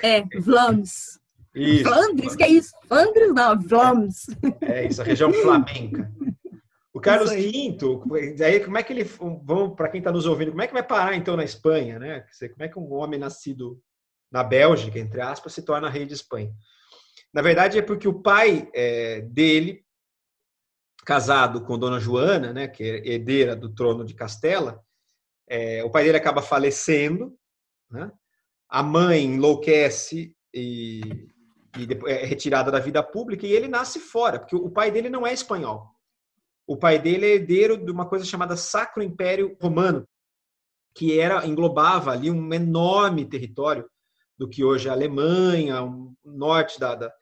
É, Vlaams. Isso. Flandres, que é isso? Flandres não, Vlaams. É isso, a região flamenca. O Carlos V, aí como é que ele, vamos para quem está nos ouvindo, como é que vai parar então na Espanha, né? Como é que um homem nascido na Bélgica, entre aspas, se torna rei de Espanha. Na verdade, é porque o pai é, dele, casado com Dona Joana, né, que é herdeira do trono de Castela, é, o pai dele acaba falecendo, né? a mãe enlouquece e, e depois é retirada da vida pública e ele nasce fora, porque o pai dele não é espanhol. O pai dele é herdeiro de uma coisa chamada Sacro Império Romano, que era englobava ali um enorme território do que hoje é a Alemanha, o norte da, da,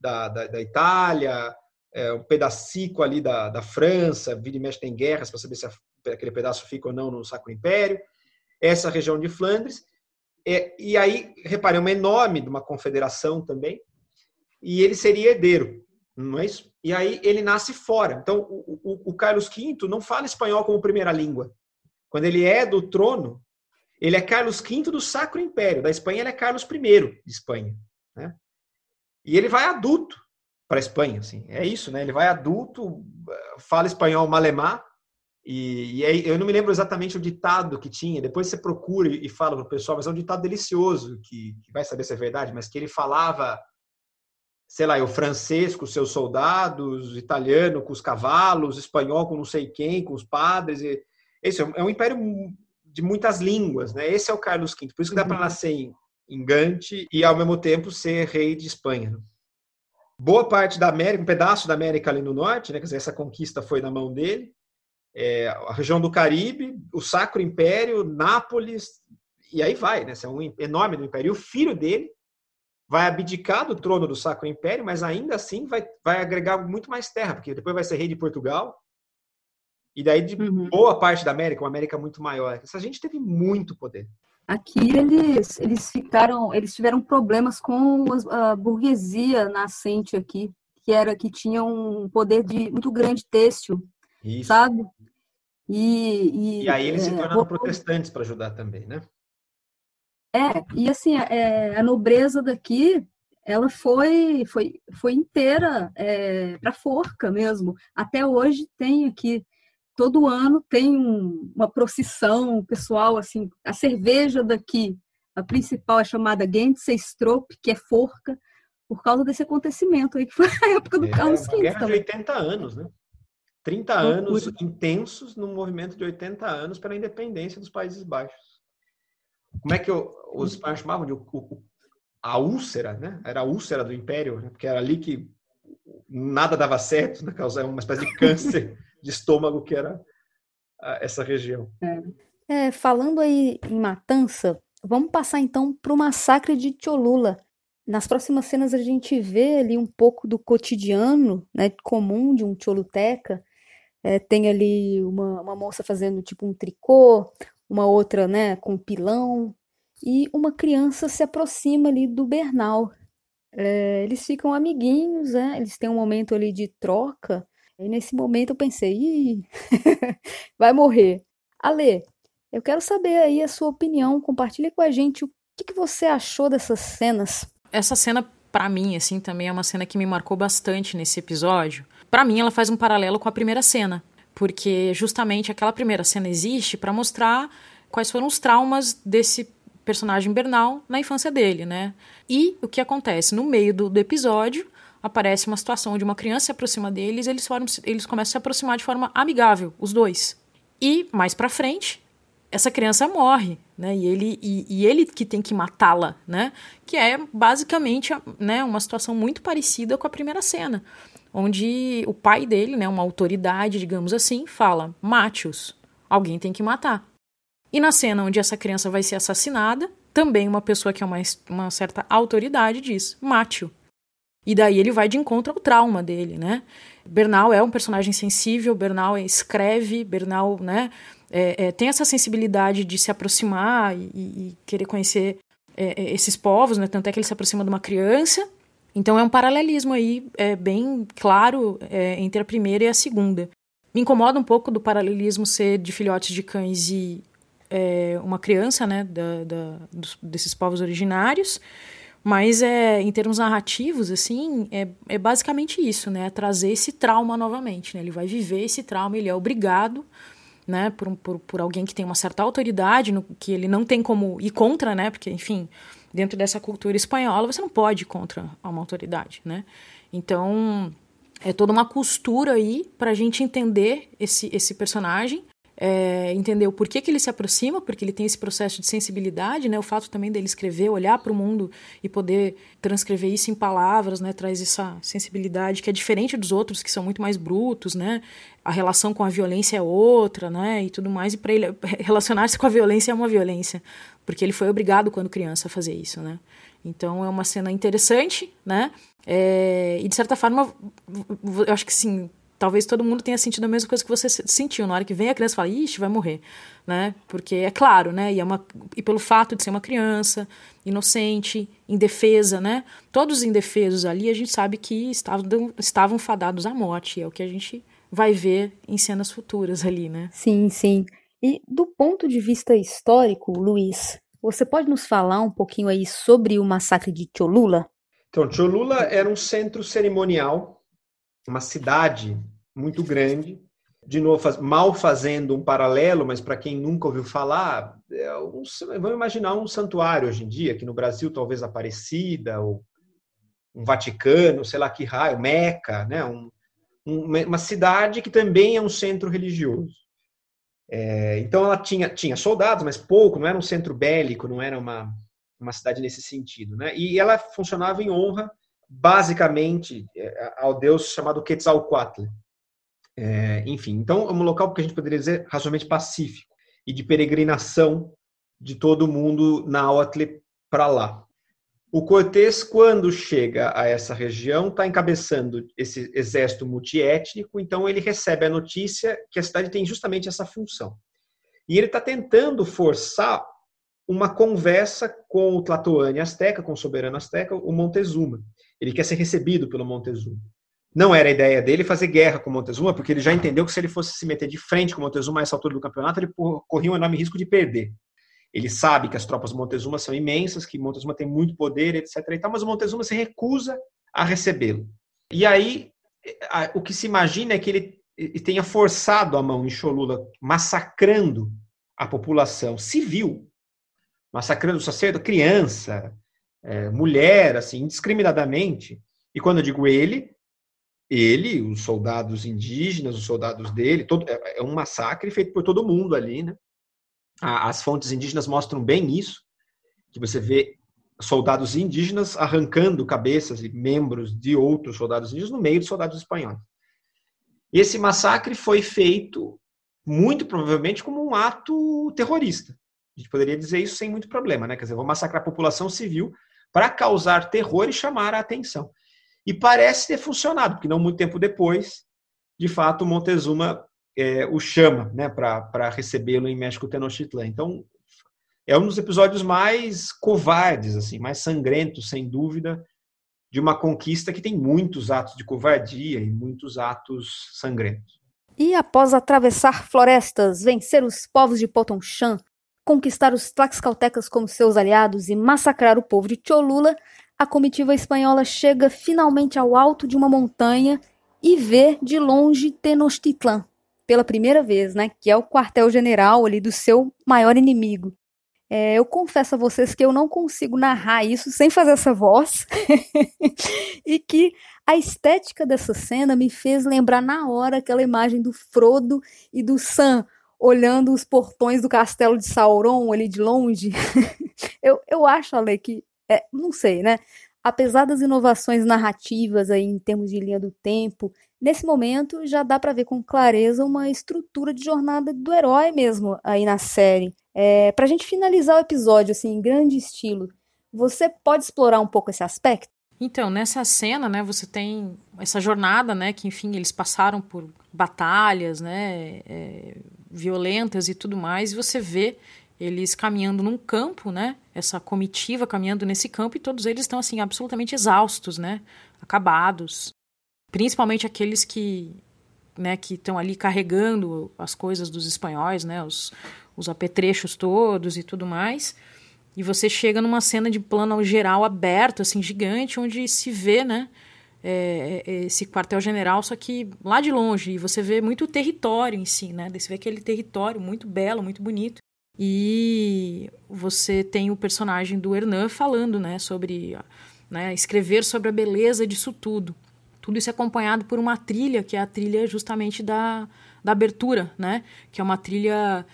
da, da Itália, é, um pedacico ali da, da França, vira e mexe tem guerras para saber se aquele pedaço fica ou não no Sacro Império, essa região de Flandres, é, e aí, reparem, uma enorme de uma confederação também, e ele seria herdeiro, não é isso? E aí ele nasce fora. Então, o, o, o Carlos V não fala espanhol como primeira língua. Quando ele é do trono, ele é Carlos V do Sacro Império. Da Espanha, ele é Carlos I de Espanha. Né? E ele vai adulto para a Espanha. Assim. É isso, né? Ele vai adulto, fala espanhol malemar. E, e aí, eu não me lembro exatamente o ditado que tinha. Depois você procura e fala para o pessoal, mas é um ditado delicioso, que, que vai saber se é verdade, mas que ele falava sei lá, o francês com os seus soldados, italiano com os cavalos, espanhol com não sei quem, com os padres. E, esse é um império de muitas línguas, né? Esse é o Carlos V. Por isso que dá para uhum. nascer em, em Gante e ao mesmo tempo ser rei de Espanha. Né? Boa parte da América, um pedaço da América ali no norte, né? Quer dizer, essa conquista foi na mão dele. É, a região do Caribe, o Sacro Império, Nápoles, e aí vai, né? Esse é um enorme do império. E o filho dele vai abdicar do trono do Sacro Império, mas ainda assim vai, vai agregar muito mais terra, porque depois vai ser rei de Portugal, e daí de uhum. boa parte da América, uma América muito maior. Essa gente teve muito poder. Aqui eles, eles ficaram, eles tiveram problemas com a burguesia nascente aqui, que era que tinha um poder de muito grande têxtil, Isso. sabe? E, e, e aí eles é, se tornaram protestantes para ajudar também, né? É, e assim, é, a nobreza daqui, ela foi, foi, foi inteira é, para forca mesmo. Até hoje tem aqui todo ano tem um, uma procissão pessoal, assim, a cerveja daqui, a principal é chamada Gentsestrop, que é forca, por causa desse acontecimento aí, que foi a época do é, Carlos V. Guerra de 80 anos, né? 30 anos intensos num movimento de 80 anos pela independência dos Países Baixos. Como é que eu, os espanhóis chamavam de o, o, a úlcera, né? Era a úlcera do império, né? porque era ali que nada dava certo, né? causava uma espécie de câncer de estômago que era essa região. É. é, falando aí em matança, vamos passar então para o massacre de Cholula. Nas próximas cenas a gente vê ali um pouco do cotidiano né, comum de um choluteca, é, tem ali uma, uma moça fazendo tipo um tricô, uma outra né, com pilão, e uma criança se aproxima ali do Bernal. É, eles ficam amiguinhos, né? eles têm um momento ali de troca, e nesse momento eu pensei, Ih, vai morrer. Ale, eu quero saber aí a sua opinião, compartilhe com a gente o que, que você achou dessas cenas. Essa cena, para mim, assim, também é uma cena que me marcou bastante nesse episódio, para mim, ela faz um paralelo com a primeira cena, porque justamente aquela primeira cena existe para mostrar quais foram os traumas desse personagem Bernal na infância dele, né? E o que acontece no meio do, do episódio aparece uma situação onde uma criança se aproxima deles, eles formam, eles começam a se aproximar de forma amigável, os dois. E mais para frente, essa criança morre, né? E ele, e, e ele que tem que matá-la, né? Que é basicamente né, uma situação muito parecida com a primeira cena onde o pai dele, né, uma autoridade, digamos assim, fala: mate-os, alguém tem que matar. E na cena onde essa criança vai ser assassinada, também uma pessoa que é uma, uma certa autoridade diz: mate-o. E daí ele vai de encontro ao trauma dele, né? Bernal é um personagem sensível, Bernal escreve, Bernal, né, é, é, tem essa sensibilidade de se aproximar e, e querer conhecer é, é, esses povos, né? Tanto é que ele se aproxima de uma criança então é um paralelismo aí é, bem claro é, entre a primeira e a segunda. Me incomoda um pouco do paralelismo ser de filhotes de cães e uma criança, né, da, da, dos, desses povos originários, mas é, em termos narrativos, assim, é, é basicamente isso, né, é trazer esse trauma novamente, né, ele vai viver esse trauma, ele é obrigado, né, por, por, por alguém que tem uma certa autoridade, no, que ele não tem como ir contra, né, porque, enfim, dentro dessa cultura espanhola, você não pode ir contra uma autoridade, né? Então, é toda uma costura aí para a gente entender esse, esse personagem é, entender o porquê que ele se aproxima, porque ele tem esse processo de sensibilidade, né? O fato também dele escrever, olhar para o mundo e poder transcrever isso em palavras, né? Traz essa sensibilidade que é diferente dos outros que são muito mais brutos, né? A relação com a violência é outra, né? E tudo mais. E para ele relacionar-se com a violência é uma violência, porque ele foi obrigado quando criança a fazer isso, né? Então é uma cena interessante, né? É, e de certa forma, eu acho que sim, talvez todo mundo tenha sentido a mesma coisa que você sentiu na hora que vem a criança e fala, ixi, vai morrer, né? Porque é claro, né? E, é uma, e pelo fato de ser uma criança, inocente, indefesa, né? Todos os indefesos ali, a gente sabe que estavam, estavam fadados à morte, é o que a gente vai ver em cenas futuras ali, né? Sim, sim. E do ponto de vista histórico, Luiz, você pode nos falar um pouquinho aí sobre o massacre de Cholula? Então, Cholula era um centro cerimonial uma cidade muito grande. De novo, faz, mal fazendo um paralelo, mas para quem nunca ouviu falar, é um, vamos imaginar um santuário hoje em dia, aqui no Brasil, talvez Aparecida, ou um Vaticano, sei lá que raio, Meca, né? Um, uma cidade que também é um centro religioso. É, então ela tinha, tinha soldados, mas pouco, não era um centro bélico, não era uma, uma cidade nesse sentido. Né? E ela funcionava em honra basicamente é, ao deus chamado Quetzalcoatl. É, enfim, então é um local que a gente poderia dizer razoavelmente pacífico e de peregrinação de todo mundo na Nahuatl para lá. O Cortés, quando chega a essa região, está encabeçando esse exército multiétnico, então ele recebe a notícia que a cidade tem justamente essa função. E ele está tentando forçar uma conversa com o Tlatoani Azteca, com o soberano Azteca, o Montezuma. Ele quer ser recebido pelo Montezuma. Não era a ideia dele fazer guerra com o Montezuma, porque ele já entendeu que se ele fosse se meter de frente com o Montezuma a essa altura do campeonato, ele corria um enorme risco de perder. Ele sabe que as tropas do Montezuma são imensas, que Montezuma tem muito poder, etc. E tal, mas o Montezuma se recusa a recebê-lo. E aí, o que se imagina é que ele tenha forçado a mão em Cholula, massacrando a população civil, massacrando sacerdote, criança, é, mulher, assim, indiscriminadamente. E quando eu digo ele, ele, os soldados indígenas, os soldados dele, todo, é, é um massacre feito por todo mundo ali, né? As fontes indígenas mostram bem isso, que você vê soldados indígenas arrancando cabeças e membros de outros soldados indígenas no meio dos soldados espanhóis. Esse massacre foi feito muito provavelmente como um ato terrorista. A gente poderia dizer isso sem muito problema, né? Quer dizer, vou massacrar a população civil para causar terror e chamar a atenção. E parece ter funcionado, porque não muito tempo depois, de fato, Montezuma é, o chama né, para recebê-lo em México Tenochtitlan. Então, é um dos episódios mais covardes, assim, mais sangrentos, sem dúvida, de uma conquista que tem muitos atos de covardia e muitos atos sangrentos. E após atravessar florestas, vencer os povos de Potonchan, conquistar os Tlaxcaltecas como seus aliados e massacrar o povo de Cholula, a comitiva espanhola chega finalmente ao alto de uma montanha e vê de longe Tenochtitlan, pela primeira vez, né? Que é o quartel-general ali do seu maior inimigo. É, eu confesso a vocês que eu não consigo narrar isso sem fazer essa voz e que a estética dessa cena me fez lembrar na hora aquela imagem do Frodo e do Sam olhando os portões do castelo de Sauron ali de longe. eu, eu acho, Ale, que é, não sei, né? Apesar das inovações narrativas aí em termos de linha do tempo, nesse momento já dá para ver com clareza uma estrutura de jornada do herói mesmo aí na série. É, para a gente finalizar o episódio assim em grande estilo, você pode explorar um pouco esse aspecto? Então, nessa cena, né, você tem essa jornada, né, que enfim eles passaram por batalhas, né, é, violentas e tudo mais, e você vê eles caminhando num campo, né? Essa comitiva caminhando nesse campo e todos eles estão assim absolutamente exaustos, né? Acabados. Principalmente aqueles que, né, que estão ali carregando as coisas dos espanhóis, né? Os, os apetrechos todos e tudo mais. E você chega numa cena de plano geral aberto, assim, gigante, onde se vê, né? É, é esse quartel-general, só que lá de longe, e você vê muito o território em si, né? Você vê aquele território muito belo, muito bonito. E você tem o personagem do Hernan falando, né, sobre né, escrever sobre a beleza disso tudo. Tudo isso é acompanhado por uma trilha, que é a trilha justamente da, da abertura, né, que é uma trilha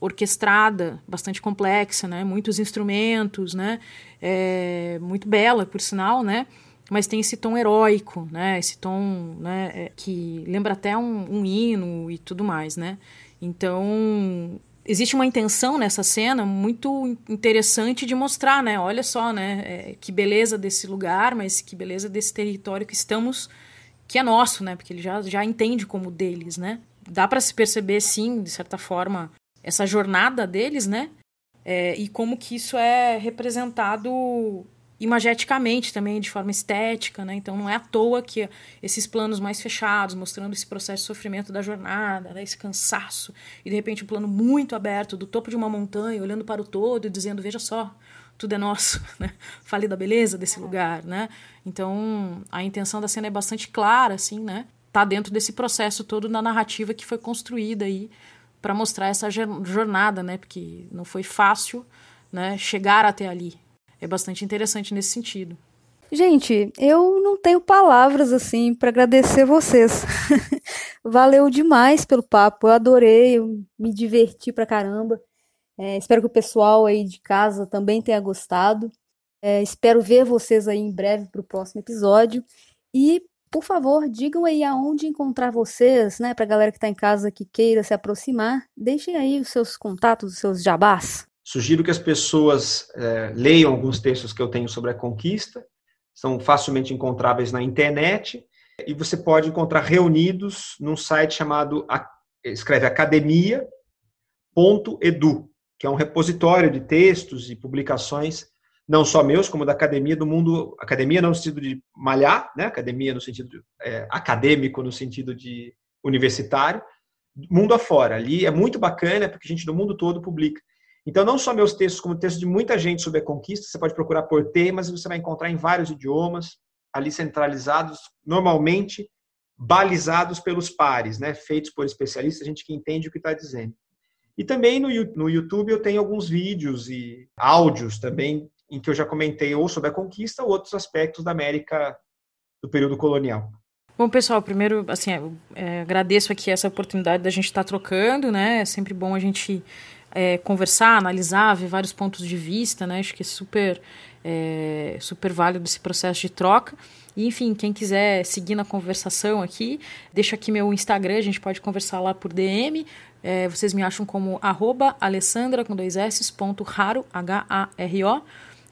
orquestrada, bastante complexa, né, muitos instrumentos, né, é, muito bela, por sinal, né, mas tem esse tom heróico, né, esse tom, né, é, que lembra até um, um hino e tudo mais, né. Então, existe uma intenção nessa cena muito interessante de mostrar, né? Olha só, né? É, que beleza desse lugar, mas que beleza desse território que estamos, que é nosso, né? Porque ele já, já entende como deles, né? Dá para se perceber, sim, de certa forma, essa jornada deles, né? É, e como que isso é representado imageticamente também, de forma estética, né? Então não é à toa que esses planos mais fechados, mostrando esse processo de sofrimento da jornada, né? esse cansaço, e de repente um plano muito aberto, do topo de uma montanha, olhando para o todo e dizendo, veja só, tudo é nosso, né? Fale da beleza desse lugar, né? Então, a intenção da cena é bastante clara, assim, né? Tá dentro desse processo todo na narrativa que foi construída aí para mostrar essa jornada, né? Porque não foi fácil, né? Chegar até ali, é bastante interessante nesse sentido. Gente, eu não tenho palavras assim para agradecer vocês. Valeu demais pelo papo, eu adorei, eu me diverti pra caramba. É, espero que o pessoal aí de casa também tenha gostado. É, espero ver vocês aí em breve para o próximo episódio. E, por favor, digam aí aonde encontrar vocês, né? Para galera que está em casa que queira se aproximar. Deixem aí os seus contatos, os seus jabás. Sugiro que as pessoas é, leiam alguns textos que eu tenho sobre a conquista, são facilmente encontráveis na internet, e você pode encontrar reunidos num site chamado, escreve academia.edu, que é um repositório de textos e publicações, não só meus, como da academia do mundo, academia não no sentido de malhar, né? academia no sentido é, acadêmico, no sentido de universitário, mundo afora. Ali é muito bacana, porque gente do mundo todo publica. Então, não só meus textos, como textos de muita gente sobre a conquista, você pode procurar por temas você vai encontrar em vários idiomas, ali centralizados, normalmente balizados pelos pares, né? feitos por especialistas, gente que entende o que está dizendo. E também no, no YouTube eu tenho alguns vídeos e áudios também, em que eu já comentei ou sobre a conquista ou outros aspectos da América do período colonial. Bom, pessoal, primeiro, assim, é, agradeço aqui essa oportunidade da gente estar tá trocando, né? É sempre bom a gente é, conversar, analisar, ver vários pontos de vista, né? Acho que é super, é, super válido esse processo de troca. E, enfim, quem quiser seguir na conversação aqui, deixa aqui meu Instagram, a gente pode conversar lá por DM. É, vocês me acham como arroba alessandra com dois S, ponto raro, H-A-R-O.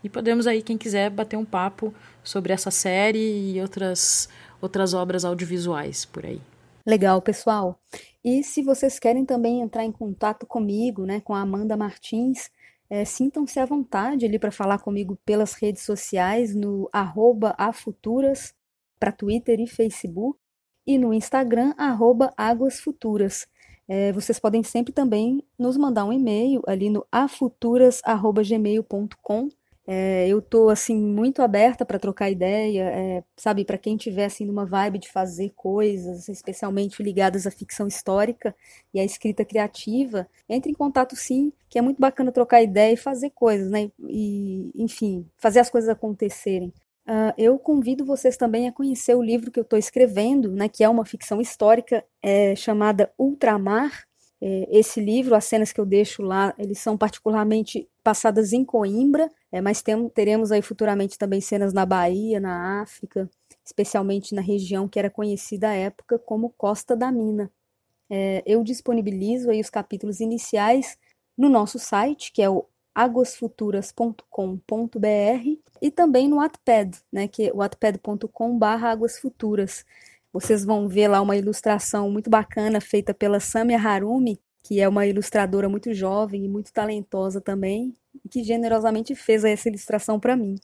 E podemos aí, quem quiser, bater um papo sobre essa série e outras outras obras audiovisuais por aí. Legal, pessoal. E se vocês querem também entrar em contato comigo, né, com a Amanda Martins, é, sintam-se à vontade ali para falar comigo pelas redes sociais no arroba afuturas para Twitter e Facebook e no Instagram arroba águasfuturas. É, vocês podem sempre também nos mandar um e-mail ali no afuturas@gmail.com é, eu tô assim muito aberta para trocar ideia, é, sabe, para quem tiver assim numa vibe de fazer coisas, especialmente ligadas à ficção histórica e à escrita criativa, entre em contato sim, que é muito bacana trocar ideia e fazer coisas, né? E, enfim, fazer as coisas acontecerem. Uh, eu convido vocês também a conhecer o livro que eu estou escrevendo, né, que é uma ficção histórica é, chamada Ultramar, é, esse livro, as cenas que eu deixo lá, eles são particularmente passadas em Coimbra, é, mas tem, teremos aí futuramente também cenas na Bahia, na África, especialmente na região que era conhecida à época como Costa da Mina. É, eu disponibilizo aí os capítulos iniciais no nosso site, que é o aguasfuturas.com.br e também no Wattpad, né, que é wattpad.com/aguasfuturas. Vocês vão ver lá uma ilustração muito bacana feita pela Samia Harumi, que é uma ilustradora muito jovem e muito talentosa também, que generosamente fez essa ilustração para mim.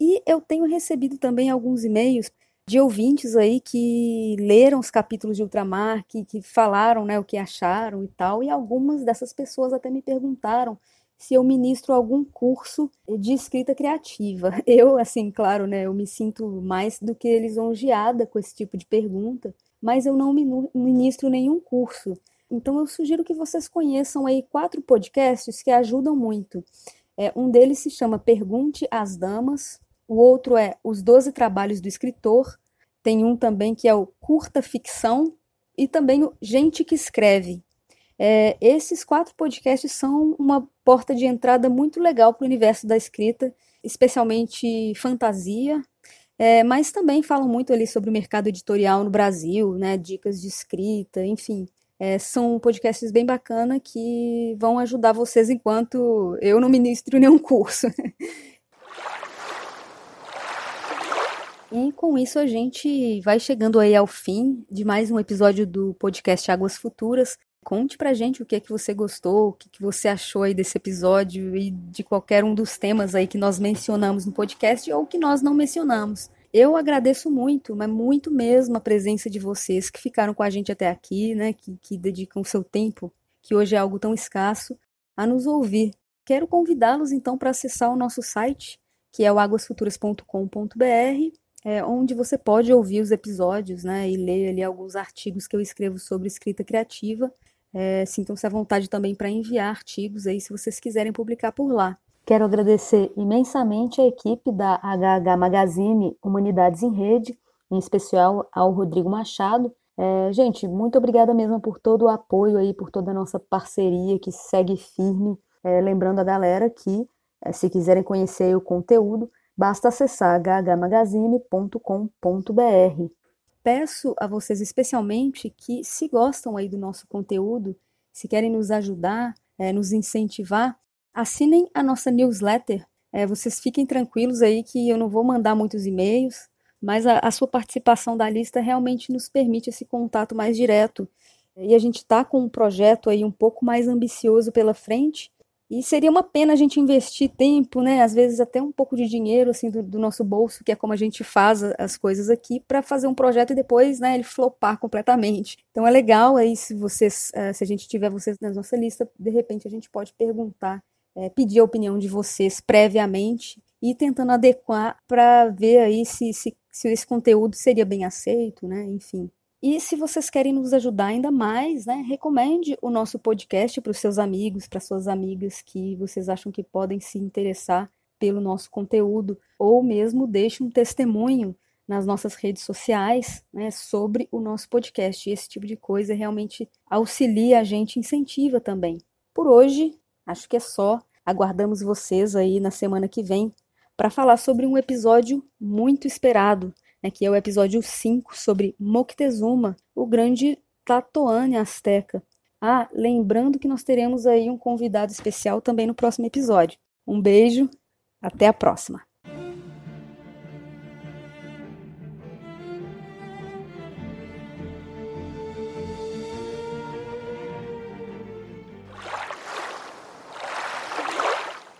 E eu tenho recebido também alguns e-mails de ouvintes aí que leram os capítulos de Ultramar, que, que falaram né, o que acharam e tal, e algumas dessas pessoas até me perguntaram se eu ministro algum curso de escrita criativa. Eu, assim, claro, né, eu me sinto mais do que lisonjeada com esse tipo de pergunta, mas eu não ministro nenhum curso. Então eu sugiro que vocês conheçam aí quatro podcasts que ajudam muito. É, um deles se chama Pergunte às Damas, o outro é Os Doze Trabalhos do Escritor, tem um também que é o Curta Ficção e também o Gente que Escreve, é, esses quatro podcasts são uma porta de entrada muito legal para o universo da escrita, especialmente fantasia, é, mas também falam muito ali sobre o mercado editorial no Brasil, né, dicas de escrita, enfim. É, são podcasts bem bacana que vão ajudar vocês enquanto eu não ministro nenhum curso. E com isso a gente vai chegando aí ao fim de mais um episódio do podcast Águas Futuras. Conte pra gente o que é que você gostou, o que, que você achou aí desse episódio e de qualquer um dos temas aí que nós mencionamos no podcast ou que nós não mencionamos. Eu agradeço muito, mas muito mesmo a presença de vocês que ficaram com a gente até aqui, né, que, que dedicam seu tempo, que hoje é algo tão escasso, a nos ouvir. Quero convidá-los então para acessar o nosso site, que é o águasfuturas.com.br, é, onde você pode ouvir os episódios, né, e ler ali alguns artigos que eu escrevo sobre escrita criativa. É, Sintam-se à vontade também para enviar artigos aí se vocês quiserem publicar por lá. Quero agradecer imensamente a equipe da HH Magazine Humanidades em Rede, em especial ao Rodrigo Machado. É, gente, muito obrigada mesmo por todo o apoio aí, por toda a nossa parceria que segue firme. É, lembrando a galera que, é, se quiserem conhecer o conteúdo, basta acessar hhmagazine.com.br peço a vocês especialmente que, se gostam aí do nosso conteúdo, se querem nos ajudar, é, nos incentivar, assinem a nossa newsletter. É, vocês fiquem tranquilos aí que eu não vou mandar muitos e-mails, mas a, a sua participação da lista realmente nos permite esse contato mais direto. E a gente está com um projeto aí um pouco mais ambicioso pela frente, e seria uma pena a gente investir tempo, né? Às vezes até um pouco de dinheiro assim do, do nosso bolso, que é como a gente faz as coisas aqui, para fazer um projeto e depois, né, ele flopar completamente. Então é legal aí se vocês, uh, se a gente tiver vocês na nossa lista, de repente a gente pode perguntar, é, pedir a opinião de vocês previamente e tentando adequar para ver aí se, se, se esse conteúdo seria bem aceito, né? Enfim. E se vocês querem nos ajudar ainda mais, né, recomende o nosso podcast para os seus amigos, para suas amigas que vocês acham que podem se interessar pelo nosso conteúdo, ou mesmo deixe um testemunho nas nossas redes sociais né, sobre o nosso podcast. Esse tipo de coisa realmente auxilia a gente, incentiva também. Por hoje, acho que é só. Aguardamos vocês aí na semana que vem para falar sobre um episódio muito esperado, né, que é o episódio 5 sobre Moctezuma, o grande Tlatoane Azteca. Ah, lembrando que nós teremos aí um convidado especial também no próximo episódio. Um beijo, até a próxima.